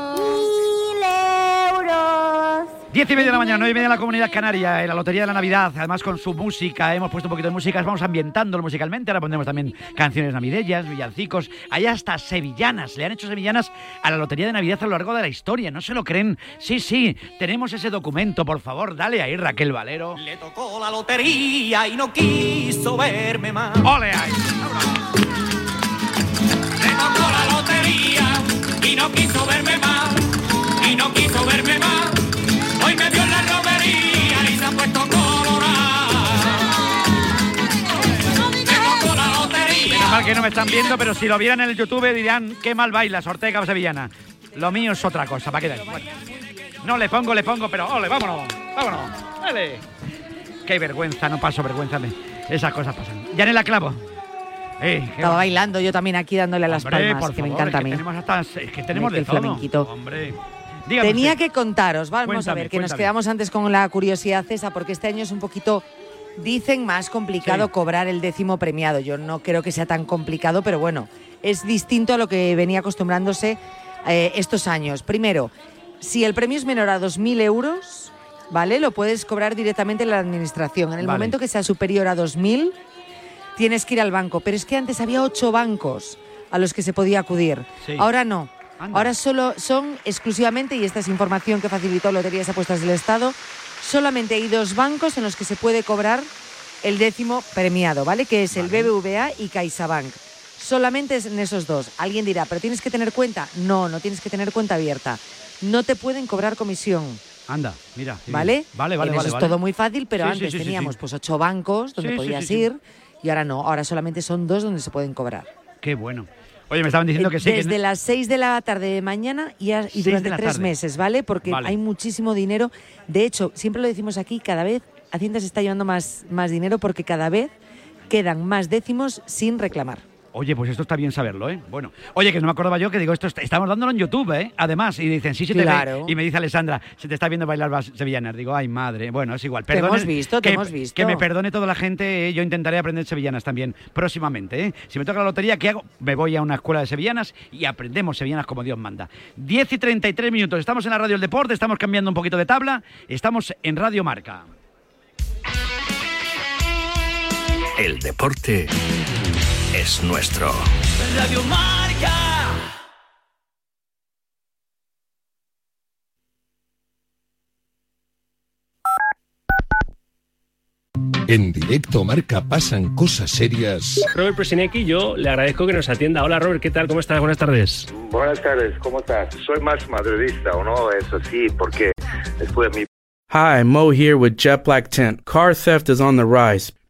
10 y media de la mañana, 9 y media en la comunidad canaria, en la Lotería de la Navidad, además con su música, hemos puesto un poquito de música, vamos ambientándolo musicalmente, ahora pondremos también canciones navideñas, villancicos, hay hasta sevillanas, le han hecho sevillanas a la Lotería de Navidad a lo largo de la historia, ¿no se lo creen? Sí, sí, tenemos ese documento, por favor, dale ahí Raquel Valero. Le tocó la lotería y no quiso verme más. ¡Ole ahí! Le tocó la lotería y no quiso verme más. Y no quiso verme más. Que no me están viendo, pero si lo vieran en el YouTube dirían, qué mal bailas, Ortega o Sevillana. Lo mío es otra cosa, ¿para qué? Bueno, no le pongo, le pongo, pero ole, vámonos, vámonos, dale. Qué vergüenza, no paso vergüenza. Esas cosas pasan. Yanela Clavo. Eh, Estaba bailando yo también aquí dándole a las Hombre, palmas, por que me encanta a es mí. que tenemos hasta, es que tenemos de todo. Hombre. Tenía usted. que contaros, vamos a ver, que nos quedamos antes con la curiosidad esa, porque este año es un poquito, dicen, más complicado Sí. cobrar el décimo premiado. Yo no creo que sea tan complicado, pero bueno, es distinto a lo que venía acostumbrándose eh, estos años. Primero, si el premio es menor a 2.000 euros, ¿vale? Lo puedes cobrar directamente en la administración. En el Vale. momento que sea superior a 2.000, tienes que ir al banco. Pero es que antes había ocho bancos a los que se podía acudir. Sí. Ahora no. Anda. Ahora solo son exclusivamente, y esta es información que facilitó Loterías Apuestas del Estado, solamente hay dos bancos en los que se puede cobrar el décimo premiado, ¿vale? Que es el BBVA y CaixaBank. Solamente es en esos dos. Alguien dirá, ¿pero tienes que tener cuenta? No, no tienes que tener cuenta abierta. No te pueden cobrar comisión. Anda, mira. sí. ¿Vale? Vale, vale, En vale. eso vale. es todo muy fácil, pero Sí, antes sí, teníamos pues ocho bancos donde podías ir y ahora no. Ahora solamente son dos donde se pueden cobrar. Qué bueno. Oye, me estaban diciendo que sí. que Desde no- las 6 de la tarde de mañana y, a- y durante tres tarde. meses, ¿vale? Porque Vale. hay muchísimo dinero. De hecho, siempre lo decimos aquí, cada vez Hacienda se está llevando más, más dinero porque cada vez quedan más décimos sin reclamar. Oye, pues esto está bien saberlo, ¿eh? Bueno, oye, que no me acordaba yo que digo, esto está- estamos dándolo en YouTube, ¿eh? Además, y dicen, sí, se te Claro. ve. Y me dice Alessandra, se te está viendo bailar vas- sevillanas. Digo, ay, madre. Bueno, es igual. Te Perdone- hemos visto, te que, hemos visto. Que me perdone toda la gente, eh, yo intentaré aprender sevillanas también próximamente, ¿eh? Si me toca la lotería, ¿qué hago? Me voy a una escuela de sevillanas y aprendemos sevillanas como Dios manda. 10 y 33 minutos, estamos en la Radio del Deporte, estamos cambiando un poquito de tabla, estamos en Radio Marca. El deporte es nuestro. Radio Marca. En directo Marca pasan cosas serias. Robert Presinecki, yo le agradezco que nos atienda. Hola Robert, ¿qué tal? ¿Cómo estás? Buenas tardes. Buenas tardes, ¿cómo estás? Soy más madridista, ¿o no? Eso sí, porque después de mi Hi, Mo here with Jet Black Tent. Car theft is on the rise.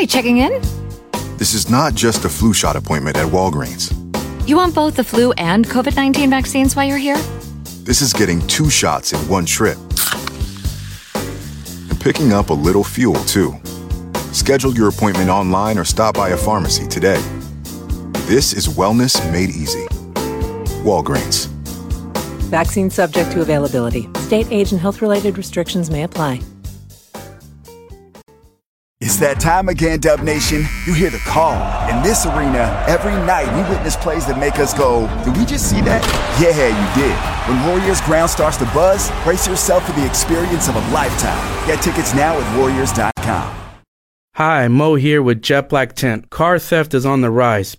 Hey, checking in? This is not just a flu shot appointment at Walgreens. You want both the flu and COVID 19 vaccines while you're here? This is getting two shots in one trip. And picking up a little fuel too. Schedule your appointment online or stop by a pharmacy today. This is wellness made easy. Walgreens. Vaccine subject to availability. State age and health related restrictions may apply. It's that time again, Dub Nation. You hear the call. In this arena, every night we witness plays that make us go, Did we just see that? Yeah, you did. When Warriors ground starts to buzz, brace yourself for the experience of a lifetime. Get tickets now at Warriors.com. Hi, Mo here with Jet Black Tent. Car theft is on the rise.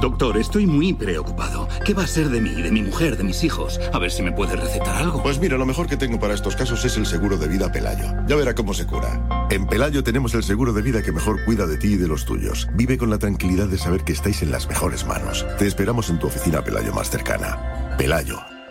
Doctor, estoy muy preocupado. ¿Qué va a ser de mí, de mi mujer, de mis hijos? A ver si me puede recetar algo. Pues mira, lo mejor que tengo para estos casos es el seguro de vida Pelayo. Ya verá cómo se cura. En Pelayo tenemos el seguro de vida que mejor cuida de ti y de los tuyos. Vive con la tranquilidad de saber que estáis en las mejores manos. Te esperamos en tu oficina Pelayo más cercana. Pelayo.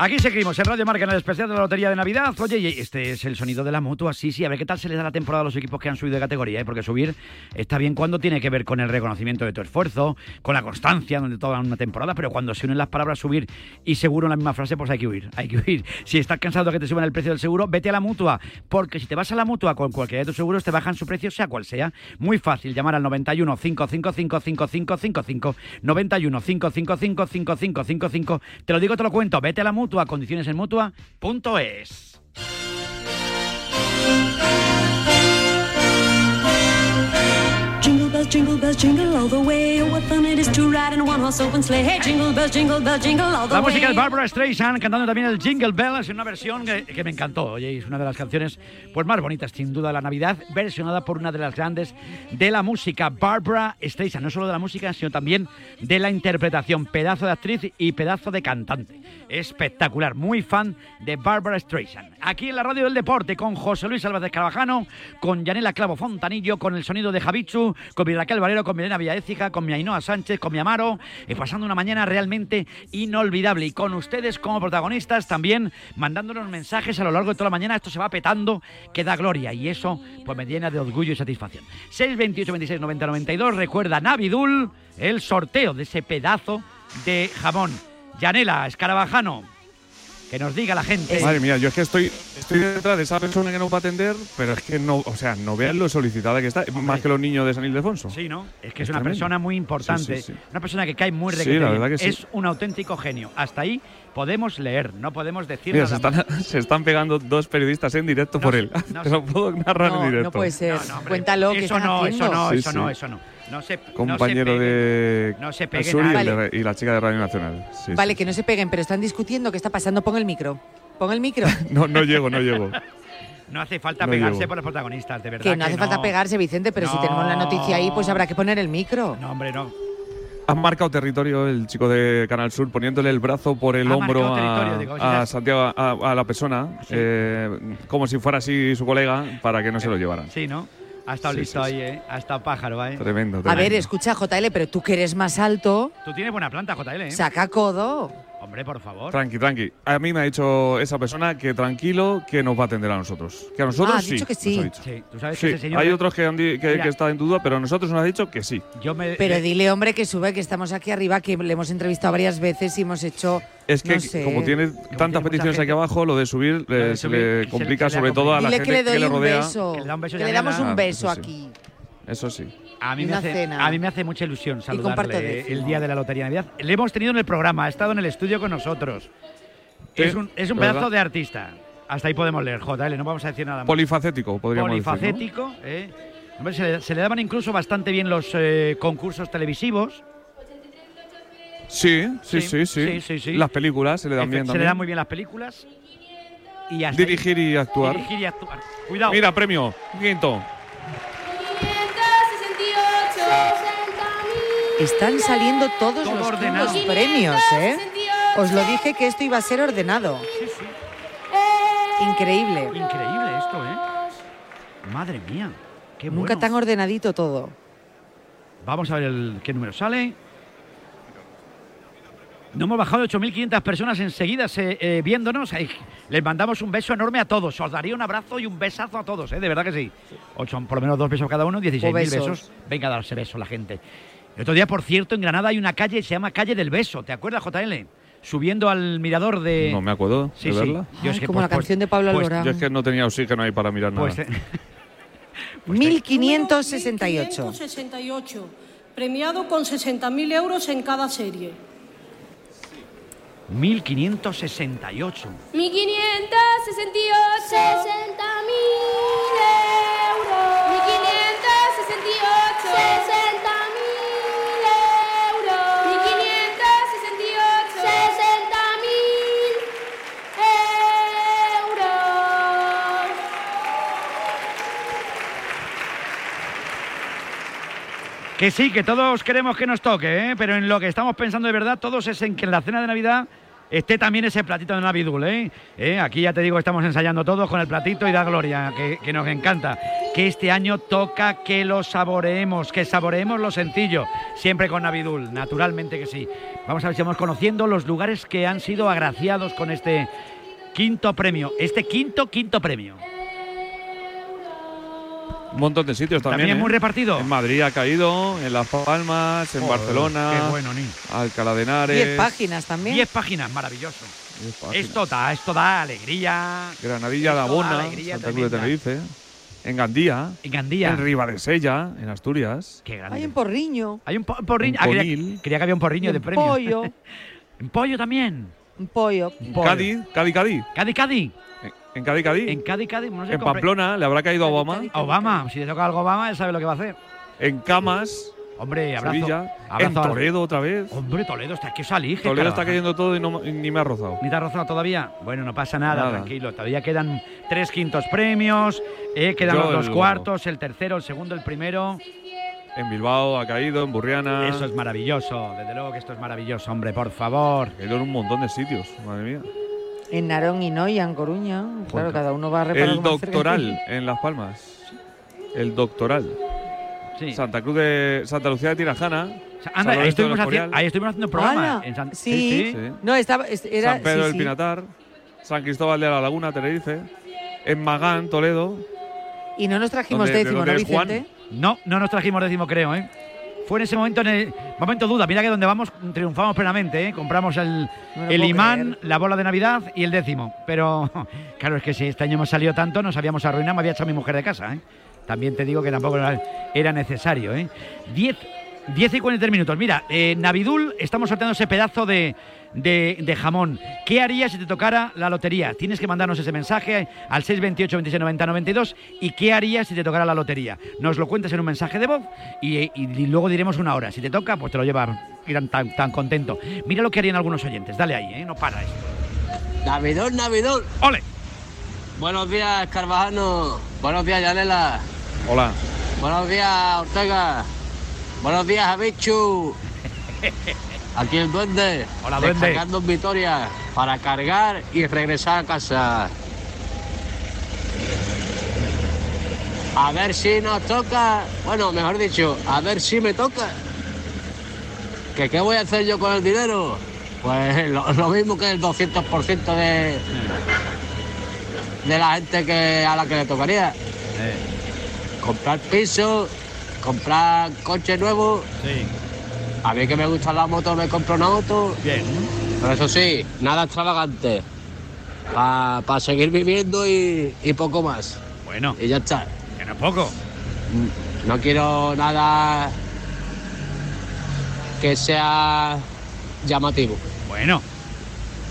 Aquí seguimos en Radio Marca en el especial de la Lotería de Navidad. Oye, este es el sonido de la mutua. Sí, sí, a ver qué tal se les da la temporada a los equipos que han subido de categoría, ¿eh? porque subir está bien cuando tiene que ver con el reconocimiento de tu esfuerzo, con la constancia, donde toda una temporada, pero cuando se unen las palabras subir y seguro en la misma frase, pues hay que huir, hay que huir. Si estás cansado de que te suban el precio del seguro, vete a la mutua, porque si te vas a la mutua con cualquiera de tus seguros, te bajan su precio, sea cual sea. Muy fácil, llamar al 91 555 5555 91 555 5555 Te lo digo, te lo cuento, vete a la mutua, condiciones en mutua.es. Jingle bells, jingle all the way. What fun it is to ride in a one-horse open sleigh. Hey, jingle bells, jingle bells, jingle all the La way. música de Barbara Streisand cantando también el Jingle Bells en una versión que, que me encantó. Oye, es una de las canciones pues más bonitas, sin duda, de la Navidad, versionada por una de las grandes de la música, Barbara Streisand. No solo de la música, sino también de la interpretación. Pedazo de actriz y pedazo de cantante. Espectacular, muy fan de Barbara Streisand. Aquí en la Radio del Deporte con José Luis Álvarez Carvajano, con Yanela Clavo Fontanillo, con el sonido de Javichu, con Raquel Valero, con Milena Villaécija, con mi Ainhoa Sánchez, con mi Amaro, pasando una mañana realmente inolvidable. Y con ustedes como protagonistas también mandándonos mensajes a lo largo de toda la mañana. Esto se va petando, que da gloria. Y eso pues me llena de orgullo y satisfacción. 628 26 90 92. Recuerda Navidul, el sorteo de ese pedazo de jamón. Yanela, escarabajano, que nos diga la gente. Madre mía, yo es que estoy, estoy detrás de esa persona que no va a atender, pero es que no, o sea, no vean lo solicitada que está, más que los niños de San Ildefonso. Sí, ¿no? Es que es, una tremendo. persona muy importante, Sí, sí, sí. una persona que cae muy Sí, requete la verdad que sí. Es un auténtico genio. Hasta ahí podemos leer, no podemos decir Mira, nada se están, se están pegando dos periodistas en directo por él. Te lo puedo narrar en directo. ser. Cuéntalo, ¿qué Eso están no, eso no, Sí, eso sí. no, eso no. No se, Compañero no se de no se peguen Suri y, la chica de Radio Nacional. Sí, Vale, que no se peguen, pero están discutiendo. ¿Qué está pasando? Pon el micro. Pon el micro. No, no llego, no llego. No hace falta No pegarse por los protagonistas, de verdad. Que no hace falta pegarse, Vicente, pero si tenemos la noticia ahí, pues habrá que poner el micro. No, hombre, no. Ha marcado territorio el chico de Canal Sur poniéndole el brazo por el Ha hombro a, digo, a Santiago, a, a la persona, eh, como si fuera así su colega, para que no se lo llevaran. Sí, ¿no? Ha estado Sí, listo sí, ahí, ¿eh? Ha estado pájaro, ¿eh? Tremendo, A tremendo. ver, escucha, JL, pero tú que eres más alto, Tú tienes buena planta, JL, ¿eh? saca codo. Hombre, por favor. Tranqui, tranqui. A mí me ha dicho esa persona que tranquilo, que nos va a atender a nosotros. Que a nosotros Ah, ha sí. dicho que nos sí. ha dicho. Sí, tú sabes Sí, que ese señor. hay otros que, han que, que están en duda, pero a nosotros nos ha dicho que sí. Yo me, Pero me- dile, hombre, que sube, que estamos aquí arriba, que le hemos entrevistado varias veces y hemos hecho. Es que no sé. como tiene tantas peticiones aquí abajo, lo de subir eh, de se le se- complica se le sobre todo a la Dile gente que le doy le un rodea. beso. Que le da un beso Que a le damos un Ah, beso aquí. Eso sí. A mí, me hace, cena. a mí me hace mucha ilusión saludarle el día de la Lotería de Navidad. Le hemos tenido en el programa, ha estado en el estudio con nosotros. Sí, es un, es un ¿verdad? pedazo de artista. Hasta ahí podemos leer, JL, no vamos a decir nada más. Polifacético, podríamos decir. ¿no? Polifacético, ¿eh? Hombre, se, le, se le daban incluso bastante bien los eh, concursos televisivos. Sí, sí, Sí, sí, sí, sí. Las películas se le dan Efe- bien se también. le dan muy bien las películas. Y hasta ahí- Dirigir y actuar. Dirigir y actuar. Cuidado. Mira, premio. Quinto. Están saliendo todos Todo los premios, ¿eh? Os lo dije que esto iba a ser ordenado. Increíble. Increíble esto, ¿eh? Madre mía. Qué Nunca bueno. tan ordenadito todo. Vamos a ver el- qué número sale. No hemos bajado de 8.500 personas enseguida se- eh, viéndonos. Ay, les mandamos un beso enorme a todos. Os daría un abrazo y un besazo a todos, ¿eh? de verdad que sí. Ocho, por lo menos dos besos cada uno, 16.000 O besos. besos. Venga a darse besos la gente. El otro día, por cierto, en Granada hay una calle que se llama Calle del Beso. ¿Te acuerdas, JL? Subiendo al mirador de. No me acuerdo Sí, de sí. verla. Yo es que, como pues, la pues, canción de Pablo pues, Alborán. Yo es que no tenía oxígeno ahí para mirar nada. Pues, eh, 1568. 1568, premiado con 60.000 euros en cada serie. 1568. 1568 60 Que sí, que todos queremos que nos toque, ¿eh? pero en lo que estamos pensando de verdad todos es en que en la cena de Navidad esté también ese platito de Navidul. ¿eh? ¿Eh? Aquí ya te digo, estamos ensayando todos con el platito y da gloria, que, que nos encanta. Que este año toca que lo saboreemos, que saboreemos lo sencillo, siempre con Navidul, naturalmente que sí. Vamos a ver si vamos conociendo los lugares que han sido agraciados con este quinto premio, este quinto, quinto premio. Un montón de sitios también. También ¿eh? muy repartido. En Madrid ha caído, en Las Palmas, en Barcelona, qué bueno, Ni. Alcalá de Henares. Diez páginas también. 10 páginas, maravilloso. Diez páginas. Esto da, esto da alegría. Granadilla de Esto da Abona, alegría Santa Cruz de. Tenerife. En Gandía. En Gandía. En Ribadesella, en Asturias. Qué grande. Hay un porriño. Hay un po- porriño. En Ah, quería, que había un porriño de premio. pollo. en pollo también. Un pollo. Pollo. Cádiz, Cádiz, Cádiz. Cádiz, Cádiz. En, en Cádiz, Cádiz. En Cádiz, Cádiz. No sé En Pamplona, le habrá caído a Obama. A Obama. Si le toca algo a Obama, él sabe lo que va a hacer. En Camas, Hombre, abrazo. Sevilla. abrazo En al- Toledo otra vez. Hombre, Toledo, está que salí. Toledo está cayendo todo y, no- ni me ha rozado. ¿Ni te ha rozado todavía? Bueno, no pasa nada, Nada. tranquilo. Todavía quedan tres quintos premios, eh, quedan Yo los dos el- cuartos, el tercero, el segundo, el primero. En Bilbao ha caído, en Burriana. Eso es maravilloso, desde luego que esto es maravilloso, hombre, por favor. Ha caído en un montón de sitios, madre mía. En Narón y Noia, en Coruña. Claro, cada uno va a reparar El doctoral en Las Palmas. El doctoral. Sí. Santa Cruz de Santa Lucía de Tirajana. Anda, ahí estuvimos, los haci- Escorial, ahí estuvimos haciendo programa. ¡Hala! en San- sí. sí. No, estaba, es- era, San Pedro sí, del sí. Pinatar. San Cristóbal de la Laguna, Tenerife. En Magán, Toledo. Y no nos trajimos ¿Dónde- de décimo, ¿no, Juan? No, no nos trajimos décimo, creo, ¿eh? Fue en ese momento, en el momento duda. Mira que donde vamos triunfamos plenamente, ¿eh? Compramos el, No el imán, creer. la bola de Navidad y el décimo. Pero, claro, es que si este año hemos salido tanto, nos habíamos arruinado, me había echado mi mujer de casa, ¿eh? También te digo que tampoco era, necesario, ¿eh? 10, 10 y 43 minutos. Mira, eh, Navidul, estamos sorteando ese pedazo de, de, de jamón. ¿Qué harías si te tocara la lotería? Tienes que mandarnos ese mensaje al 628 26 90 92 y qué harías si te tocara la lotería. Nos lo cuentas en un mensaje de voz y, y- y luego diremos una hora. Si te toca, pues te lo llevas. Irán tan, tan contento. Mira lo que harían algunos oyentes. Dale ahí, ¿eh? No para esto. Navidón, Navidón. ¡Ole! Buenos días, Carvajano. Buenos días, Yanela. Hola. Buenos días, Ortega. Buenos días, Abichu. Aquí el duende. Hola, duende. Descargando Vitoria para cargar y regresar a casa. A ver si nos toca. Bueno, mejor dicho, a ver si me toca. ¿Que qué voy a hacer yo con el dinero? Pues lo, lo mismo que el 200% de, de la gente que a la que le tocaría. Comprar piso, comprar coche nuevo. A mí que me gusta la moto, me compro una moto. Bien. Pero eso sí, nada extravagante. Para seguir viviendo y, y poco más. Bueno. Y ya está. Que no es poco. No quiero nada que sea llamativo. Bueno.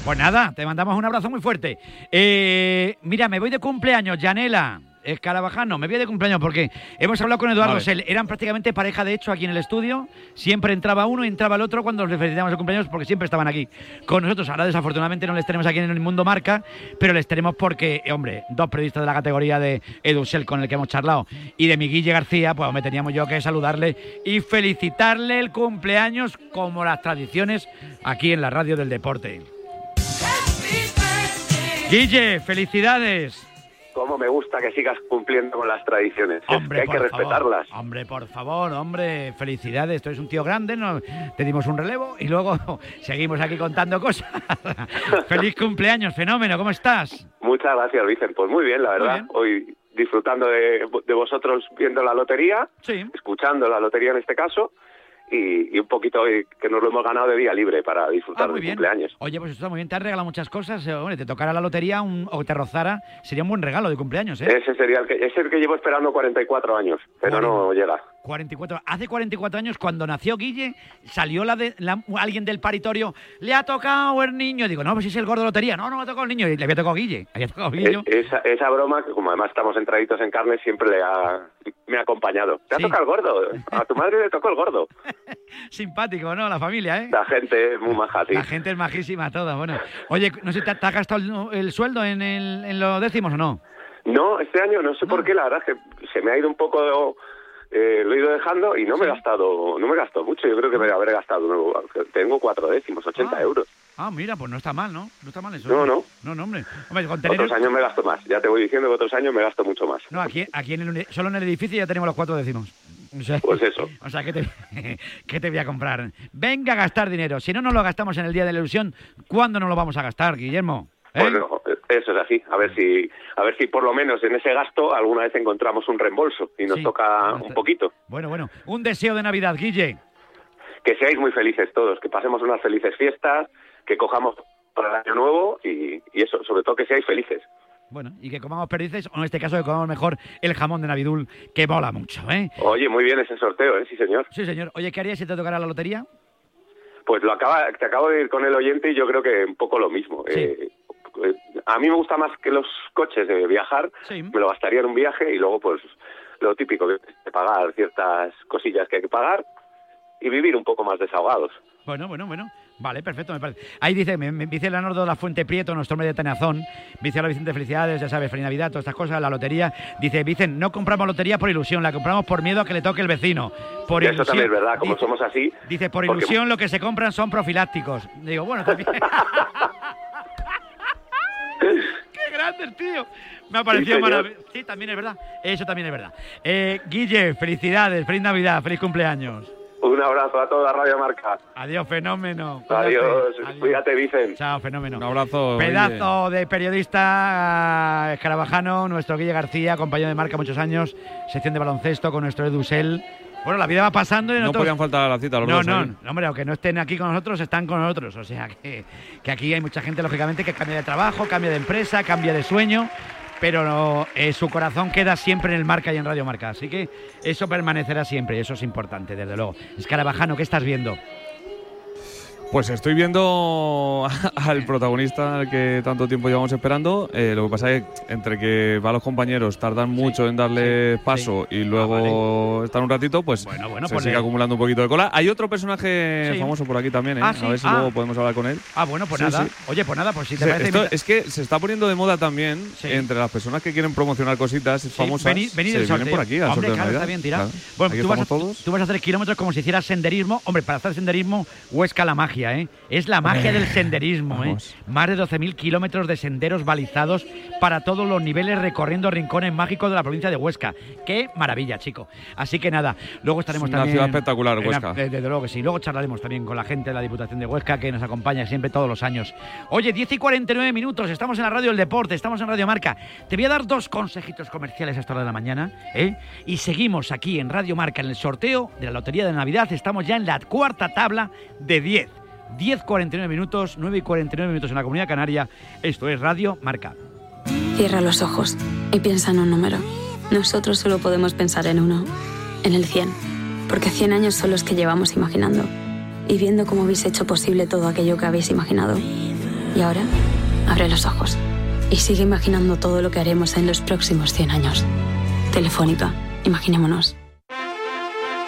Pues nada, te mandamos un abrazo muy fuerte. Eh, mira, me voy de cumpleaños, Janela. Escarabajano, me voy de cumpleaños porque hemos hablado con Eduardo. Sel. Eran prácticamente pareja de hecho aquí en el estudio. Siempre entraba uno y entraba el otro cuando les felicitamos el cumpleaños porque siempre estaban aquí con nosotros. Ahora desafortunadamente no les tenemos aquí en el Mundo Marca, pero les tenemos porque, eh, hombre, dos periodistas de la categoría de Edusel con el que hemos charlado y de mi Guille García, pues me teníamos yo que saludarle y felicitarle el cumpleaños como las tradiciones aquí en la radio del deporte. Guille, felicidades. Cómo me gusta que sigas cumpliendo con las tradiciones. Es Hombre, que hay que por favor. respetarlas. Hombre, por favor, hombre, felicidades. Tú eres un tío grande, ¿no? te dimos un relevo y luego seguimos aquí contando cosas. Feliz cumpleaños, fenómeno, ¿cómo estás? Muchas gracias, Vicen. Pues muy bien, la verdad. bien. Hoy disfrutando de, de vosotros viendo la lotería, Sí. escuchando la lotería en este caso, y, y un poquito hoy que nos lo hemos ganado de día libre para disfrutar Ah, muy del bien. cumpleaños. Oye, pues está muy bien, te has regalado muchas cosas. eh, Hombre, te tocara la lotería un- o te rozara, sería un buen regalo de cumpleaños, ¿eh? Ese sería el que, es el que llevo esperando 44 años, pero no llega. 44. Hace 44 años, cuando nació Guille, salió la de, la- alguien del paritorio, le ha tocado el niño. Digo, no, pues es el gordo de lotería. No, no me ha tocado el niño. Y le había tocado Guille. Había tocado Guille. E- esa, esa broma, que como además estamos entraditos en carne, siempre le ha, me ha acompañado. ¿Te ha tocado el gordo? A tu madre le tocó el gordo. Simpático, ¿no? La familia, ¿eh? La gente es muy maja, sí. La gente es majísima toda. Bueno, oye, no sé, ¿te, te has gastado el, el sueldo en, el, en los décimos o no? No, este año no sé por qué, la verdad es que se me ha ido un poco, eh, lo he ido dejando y no me he gastado, no me he gastado mucho. Yo creo que me habré gastado, tengo cuatro décimos, 80 euros. Ah, mira, pues no está mal, ¿no? No está mal eso. No, no. No, no, hombre. Hombre, con tener... Otros años me gasto más, ya te voy diciendo que otros años me gasto mucho más. No, aquí, aquí en el, solo en el edificio ya tenemos los cuatro décimos. O sea, Pues eso. O sea, ¿qué te, ¿qué te voy a comprar? Venga a gastar dinero. Si no nos lo gastamos en el Día de la Ilusión, ¿cuándo nos lo vamos a gastar, Guillermo? ¿Eh? Bueno, eso es así. A ver si, a ver si por lo menos en ese gasto alguna vez encontramos un reembolso y nos Sí. toca un poquito. Bueno, bueno. Un deseo de Navidad, Guille. Que seáis muy felices todos, que pasemos unas felices fiestas, que cojamos para el año nuevo y, y eso, sobre todo que seáis felices. Bueno, y que comamos perdices, o en este caso que comamos mejor el jamón de Navidul, que mola mucho, ¿eh? Oye, muy bien ese sorteo, ¿eh? Sí, señor. Sí, señor. Oye, ¿qué harías si te tocara la lotería? Pues lo acaba, te acabo de ir con el oyente y yo creo que un poco lo mismo. Eh, a mí me gusta más que los coches de viajar, me lo gastaría en un viaje y luego pues lo típico es pagar ciertas cosillas que hay que pagar y vivir un poco más desahogados. Bueno, bueno, bueno. Vale, perfecto, me parece. Ahí dice, me, me dice Leonardo de la Fuente Prieto, nuestro hombre de Tenazón. Dice hola Vicente, felicidades, ya sabes, feliz Navidad, todas estas cosas, la lotería. Dice, Vicente, no compramos lotería por ilusión, la compramos por miedo a que le toque el vecino. Por Y eso también es verdad, como dice, somos así. dice, por porque- ilusión lo que se compran son profilácticos. Digo, bueno, también. ¡Qué grande el tío! Me ha parecido señor. maravilloso. Sí, también es verdad. Eso también es verdad. Eh, Guille, felicidades, feliz Navidad, feliz cumpleaños. Un abrazo a toda Radio Marca. Adiós, fenómeno. Cuídate. Adiós, cuídate, Vicen. Chao, fenómeno. Un abrazo. Pedazo de periodista eh, escarabajano, nuestro Guille García, compañero de marca muchos años, sección de baloncesto con nuestro Edusel. Bueno, la vida va pasando y No nosotros... podían faltar a la cita los No, no, no, hombre, aunque no estén aquí con nosotros, están con nosotros. O sea que, que aquí hay mucha gente, lógicamente, que cambia de trabajo, cambia de empresa, cambia de sueño, pero no, eh, su corazón queda siempre en el marca y en Radio Marca. Así que eso permanecerá siempre y eso es importante, desde luego. Escarabajano, ¿qué estás viendo? Pues estoy viendo al protagonista al que tanto tiempo llevamos esperando. Eh, lo que pasa es que entre que va los compañeros tardan mucho en darle paso y luego están un ratito, pues se pues sigue le- acumulando un poquito de cola. Hay otro personaje famoso por aquí también, ¿eh? Ah, a ver si Ah. luego podemos hablar con él. Ah, bueno, pues nada. Oye, pues nada, pues si te parece... esto es que se está poniendo de moda también entre las personas que quieren promocionar cositas famosas. venid- venid se vienen por aquí al Hombre, claro, está bien tirado. Claro. Bueno, tú vas, a, todos. tú vas a hacer kilómetros como si hicieras senderismo. Hombre, para hacer senderismo, Huesca la magia. Magia, ¿eh? Es la magia del senderismo, ¿eh? Más de 12.000 kilómetros de senderos balizados para todos los niveles recorriendo rincones mágicos de la provincia de Huesca. ¡Qué maravilla, chico! Así que nada, luego estaremos Es una también... ciudad espectacular, Huesca. la- Desde luego que sí. Luego charlaremos también con la gente de la Diputación de Huesca que nos acompaña siempre todos los años. Oye, 10 y 49 minutos, estamos en la radio del deporte, estamos en Radio Marca. Te voy a dar dos consejitos comerciales a esta hora de la mañana, ¿eh? Y seguimos aquí en Radio Marca en el sorteo de la Lotería de Navidad. Estamos ya en la cuarta tabla de 10. 10, 49 minutos, 9 y 49 minutos en la Comunidad Canaria. Esto es Radio Marca. Cierra los ojos y piensa en un número. Nosotros solo podemos pensar en uno, en el 100, porque 100 años son los que llevamos imaginando y viendo cómo habéis hecho posible todo aquello que habéis imaginado. Y ahora, abre los ojos y sigue imaginando todo lo que haremos en los próximos 100 años. Telefónica, imaginémonos.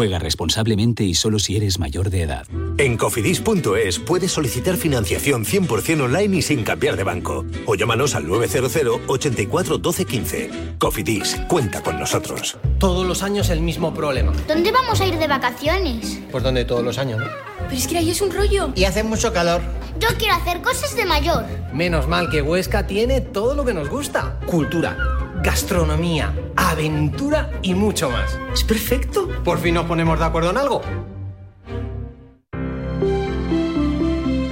Juega responsablemente y solo si eres mayor de edad. En cofidis.es puedes solicitar financiación 100% online y sin cambiar de banco. O llámanos al 900 84 12 15. Cofidis, cuenta con nosotros. Todos los años el mismo problema. ¿Dónde vamos a ir de vacaciones? Pues donde todos los años, ¿no? Pero es que ahí es un rollo. Y hace mucho calor. Yo quiero hacer cosas de mayor. Menos mal que Huesca tiene todo lo que nos gusta. Cultura, gastronomía, aventura y mucho más. Es perfecto. Por fin nos ponemos de acuerdo en algo.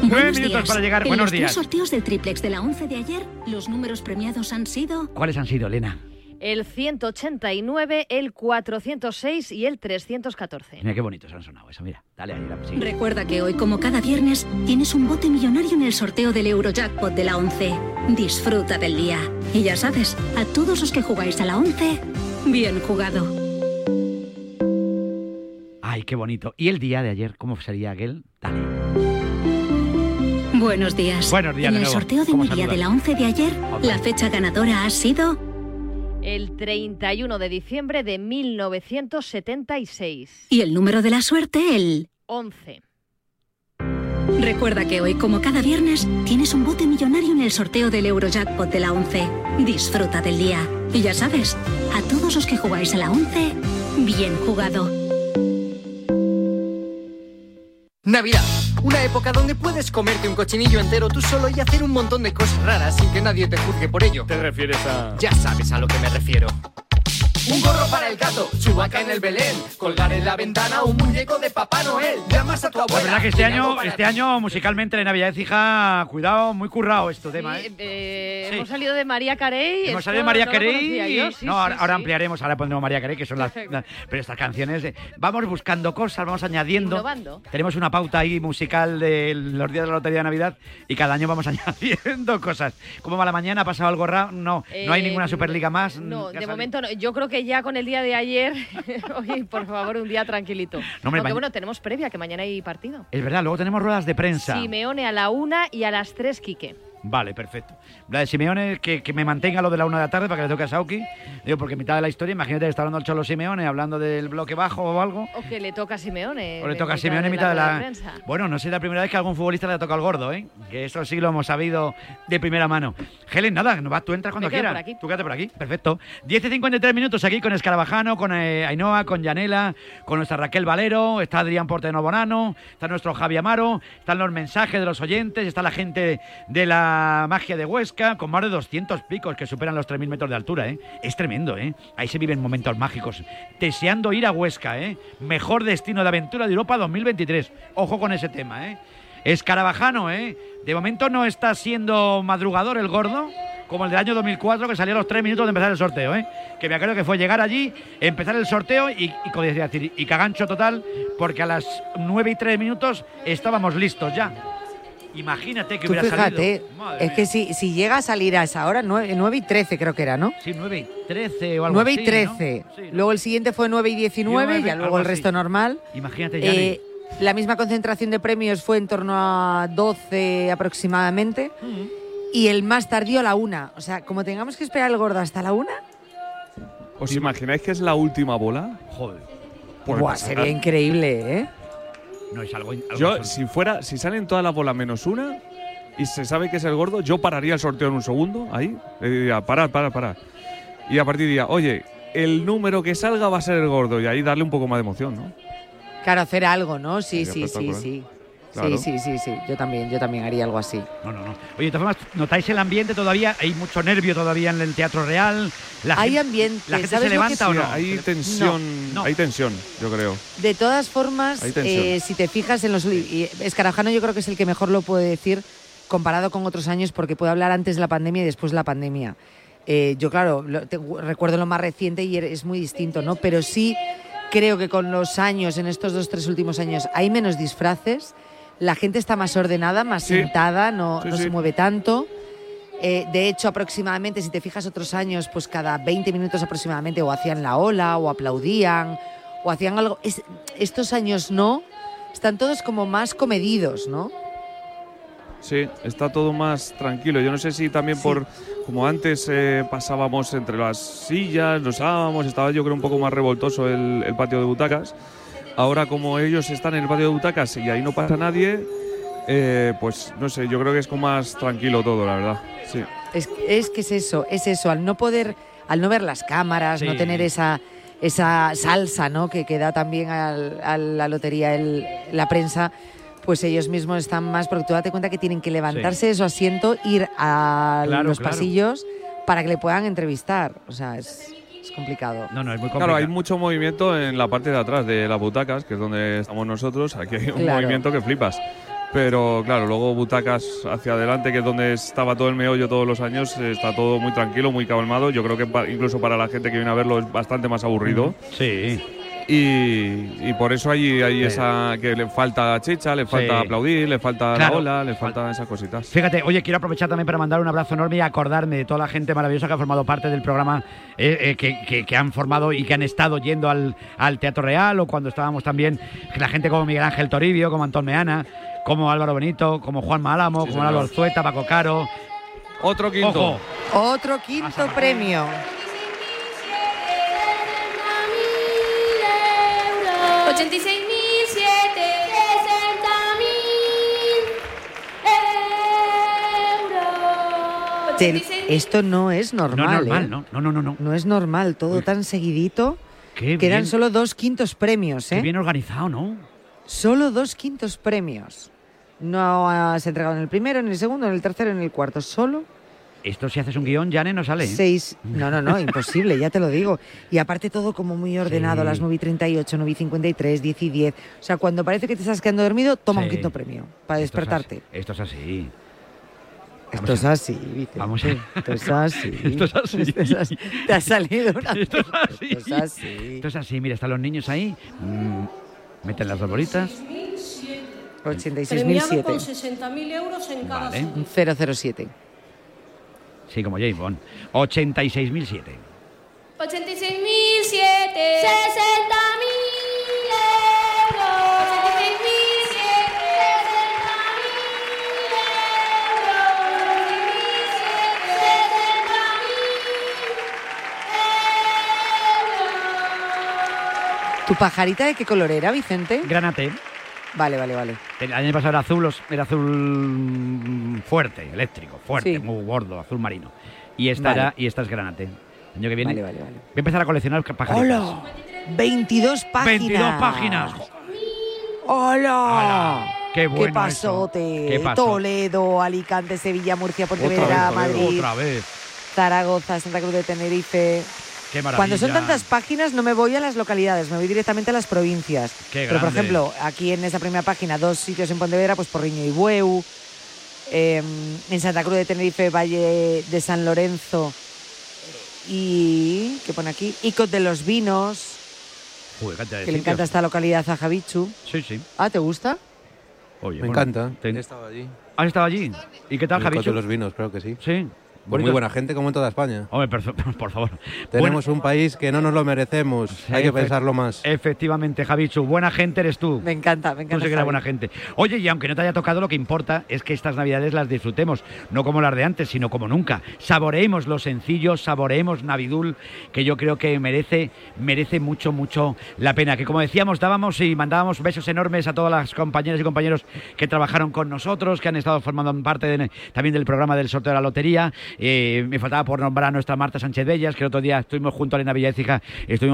Nueve minutos para llegar. En Buenos los días. tres sorteos del triplex de la 11 de ayer, los números premiados han sido ¿Cuáles han sido, Elena? El 189, el 406 y el 314. Mira qué bonitos han sonado eso, mira. Dale ahí la música. Recuerda que hoy, como cada viernes, tienes un bote millonario en el sorteo del Eurojackpot de la 11. Disfruta del día. Y ya sabes, a todos los que jugáis a la 11, bien jugado. Ay, qué bonito. ¿Y el día de ayer cómo sería aquel? Dale. Buenos días. Buenos días En de el nuevo. sorteo de ¿Cómo mi día saludas? de la 11 de ayer, la fecha ganadora ha sido El 31 de diciembre de 1976. y el número de la suerte, el 11. Recuerda que hoy, como cada viernes, tienes un bote millonario en el sorteo del Eurojackpot de la 11. Disfruta del día. Y ya sabes, a todos los que jugáis a la 11, bien jugado. Navidad, una época donde puedes comerte un cochinillo entero tú solo y hacer un montón de cosas raras sin que nadie te juzgue por ello. ¿Te refieres a...? Ya sabes a lo que me refiero. Un gorro para el gato, chubaca en el Belén, colgar en la ventana un muñeco de Papá Noel. Llamas a tu La abuela. verdad que este año, este año musicalmente la Navidad, hija, cuidado, muy currado esto tema, ¿eh? Eh, Sí. Hemos salido de María Carey. Hemos salido de María no Carey. conocía yo, sí, no, sí, ahora, ampliaremos, ahora pondremos María Carey, que son las. las- pero estas canciones. eh, vamos buscando cosas, vamos añadiendo. Innovando. Tenemos una pauta ahí musical de los días de la Lotería de Navidad y cada año vamos añadiendo cosas. ¿Cómo va la mañana? ¿Ha pasado algo raro? No, no hay Eh, ninguna Superliga más. No, ¿Qué ha de momento no. Yo creo que ya con el día de ayer, oye, por favor, un día tranquilito. hombre, Aunque bueno, tenemos previa, que mañana hay partido. Es verdad, luego tenemos ruedas de prensa. Simeone a la una y a las tres, Quique. Vale, perfecto. La de Simeone, que, que me mantenga lo de la una de la tarde para que le toque a Sauki. Digo, porque en mitad de la historia, imagínate que está hablando el Cholo Simeone, hablando del bloque bajo o algo. O que le toca a Simeone. O le toca a Simeone en mitad de la. prensa. Bueno, no sé la primera vez que algún futbolista le ha tocado al gordo, ¿eh? Que eso sí lo hemos sabido de primera mano. Helen, nada, no vas, tú entras cuando quieras. Tú quédate por aquí, perfecto. 10 y 53 minutos aquí con Escarabajano, con eh, Ainhoa, con Yanela, con nuestra Raquel Valero, está Adrián Porteno Bonano, está nuestro Javi Amaro, están los mensajes de los oyentes, está la gente de la magia de Huesca, con más de 200 picos que superan los 3.000 metros de altura, ¿eh? Es tremendo, ¿eh? Ahí se viven momentos mágicos. Deseando ir a Huesca, ¿eh? Mejor destino de aventura de Europa 2023. Ojo con ese tema. Escarabajano. De momento no está siendo madrugador el gordo, como el del año 2004, que salió a los tres minutos de empezar el sorteo. Que me acuerdo que fue llegar allí, empezar el sorteo y, y, y cagancho total, porque a las 9 y 3 minutos estábamos listos ya. Imagínate que Tú hubiera fíjate, salido. Madre es que si, si llega a salir a esa hora, 9, y 13 creo que era, ¿no? Sí, 9 y 13 o algo 9 así, y ¿no? 13. Luego el siguiente fue 9 y 19, nueve, ya luego el así. resto normal. Imagínate, Yanni. Eh, la misma concentración de premios fue en torno a 12 aproximadamente. Y el más tardío a la una. O sea, como tengamos que esperar el gordo hasta la una, ¿Os imagináis que es la última bola? Joder. Pues buah, sería increíble, ¿eh? No es algo. algo Yo, si fuera, si salen todas las bolas menos una y se sabe que es el gordo, yo pararía el sorteo en un segundo, ahí, le diría, parad, parad, parad. Y a partir diría, oye, el número que salga va a ser el gordo, y ahí darle un poco más de emoción, ¿no? Claro, hacer algo, ¿no? Sí, Sería sí, sí, sí. Claro. Sí, sí, sí, sí. Yo también, yo también haría algo así. No, no, no. Oye, de todas formas, ¿notáis el ambiente todavía? Hay mucho nervio todavía en el Teatro Real. La Hay gente- ambiente, ¿La gente ¿sabes se que levanta o no? Hay tensión, No. hay tensión, yo creo. De todas formas, eh, si te fijas en los... y Escarajano yo creo que es el que mejor lo puede decir comparado con otros años porque puede hablar antes de la pandemia y después de la pandemia. Eh, yo, claro, lo- te- recuerdo lo más reciente y es muy distinto, ¿no? Pero sí creo que con los años, en estos dos, tres últimos años, hay menos disfraces, la gente está más ordenada, más Sí. sentada, no, Sí, no sí. se mueve tanto. Eh, de hecho, aproximadamente, si te fijas otros años, pues cada 20 minutos aproximadamente o hacían la ola o aplaudían o hacían algo. Es- estos años no, están todos como más comedidos, ¿no? Sí, está todo más tranquilo. Yo no sé si también por, como antes eh, pasábamos entre las sillas, nos dábamos, estaba yo creo un poco más revoltoso el, el patio de butacas. Ahora como ellos están en el patio de butacas y ahí no pasa nadie, eh, pues no sé, yo creo que es como más tranquilo todo, la verdad. Sí. Es, es que es eso, es eso, al no poder, al no ver las cámaras, no tener esa, esa salsa, ¿no? Que, que da también al- a la lotería el- la prensa, pues ellos mismos están más, porque tú date cuenta que tienen que levantarse de su asiento, ir a Claro, los claro. pasillos para que le puedan entrevistar. O sea, es, es complicado. No, no, es muy Claro, hay mucho movimiento en la parte de atrás de las butacas, que es donde estamos nosotros. Aquí hay un Claro. movimiento que flipas. Pero claro, luego butacas hacia adelante, que es donde estaba todo el meollo todos los años, eh, está todo muy tranquilo, muy calmado. Yo creo que pa- incluso para la gente que viene a verlo es bastante más aburrido. Sí. Y, y por eso hay, hay esa que le falta chicha, le falta Sí. aplaudir, le falta Claro. la ola, le faltan esas cositas. Fíjate, oye, quiero aprovechar también para mandar un abrazo enorme y acordarme de toda la gente maravillosa que ha formado parte del programa, eh, eh, que, que- que han formado y que han estado yendo al, al Teatro Real o cuando estábamos también, la gente como Miguel Ángel Toribio, como Antón Meana, como Álvaro Benito, como Juan Álamo, como. Álvaro Alzueta, Paco Caro. Otro quinto. Ojo. Otro quinto premio. 86.000 Del- esto no es normal. No es normal, ¿eh? ¿no? No, no, no, no. No es normal, todo tan seguidito. Qué Quedan bien. solo dos quintos premios, ¿eh? Qué bien organizado, ¿no? Solo dos quintos premios. No has entregado en el primero, en el segundo, en el tercero, en el cuarto. Solo Esto si haces un guion, Jane, no sale. ¿eh? seis. No, no, no, imposible, ya te lo digo. Y aparte todo como muy ordenado, Sí. las 9 y 38, 9 y 53, 10 y 10. O sea, cuando parece que te estás quedando dormido, toma un Sí. quinto premio para Esto es despertarte. así, Esto es así. Esto es así, Vicente. Vamos a- Esto es así. Esto es así. Esto es así. Te ha salido una. Esto es así. Esto es así. Esto es así, mira, están los niños ahí. mm, meten las dos bolitas. Premiado 86.007. con 60.000 euros en cada Vale. serie. 007. Sí, como James Bond. 86.007. 86.007 60.000 euros 86.000 ¿Tu pajarita de qué color era, Vicente? Granate. Vale, vale, vale. El año pasado era azul, era azul mm, fuerte, eléctrico, fuerte, Sí. muy gordo, azul marino. Y esta, Vale. era, y esta es granate. El año que viene Vale, vale, vale. voy a empezar a coleccionar pajaritas. ¡Hola! 22 páginas. 22 páginas. ¡Hola! Qué bueno pasote. eso. Qué pasó. Toledo, Alicante, Sevilla, Murcia, Pontevedra, Madrid, Otra vez. Zaragoza, Santa Cruz de Tenerife. Qué maravilla. Cuando son tantas páginas no me voy a las localidades, me voy directamente a las provincias. Qué Pero por ejemplo, aquí en esa primera página, dos sitios en Pontevedra, pues Porriño y Bueu. eh, en Santa Cruz de Tenerife, Valle de San Lorenzo. Y. ¿Qué pone aquí? Icot de los Vinos, de que le encanta esta localidad a Javichu. Sí, sí. Ah, ¿te gusta? Oye, Me bueno, encanta. ten- He estado allí. ¿Has estado allí? ¿Y qué tal, Javichu? de los vinos, creo que sí. Sí. Muy buena gente como en toda España. Hombre, por, por favor. Tenemos un país que no nos lo merecemos. Hay que pensarlo más. Efectivamente, Javichu, buena gente eres tú. Me encanta, me Tú encanta. sí que eres buena gente. Oye, y aunque no te haya tocado, lo que importa es que estas navidades las disfrutemos, no como las de antes, sino como nunca. Saboreemos lo sencillo, saboreemos Navidul, que yo creo que merece, merece mucho, mucho la pena. Que como decíamos, dábamos y mandábamos besos enormes a todas las compañeras y compañeros que trabajaron con nosotros, que han estado formando parte de- también del programa del sorteo de la lotería. Eh, me faltaba por nombrar a nuestra Marta Sánchez Bellas, que el otro día estuvimos junto a Elena Villaécija, estuvimos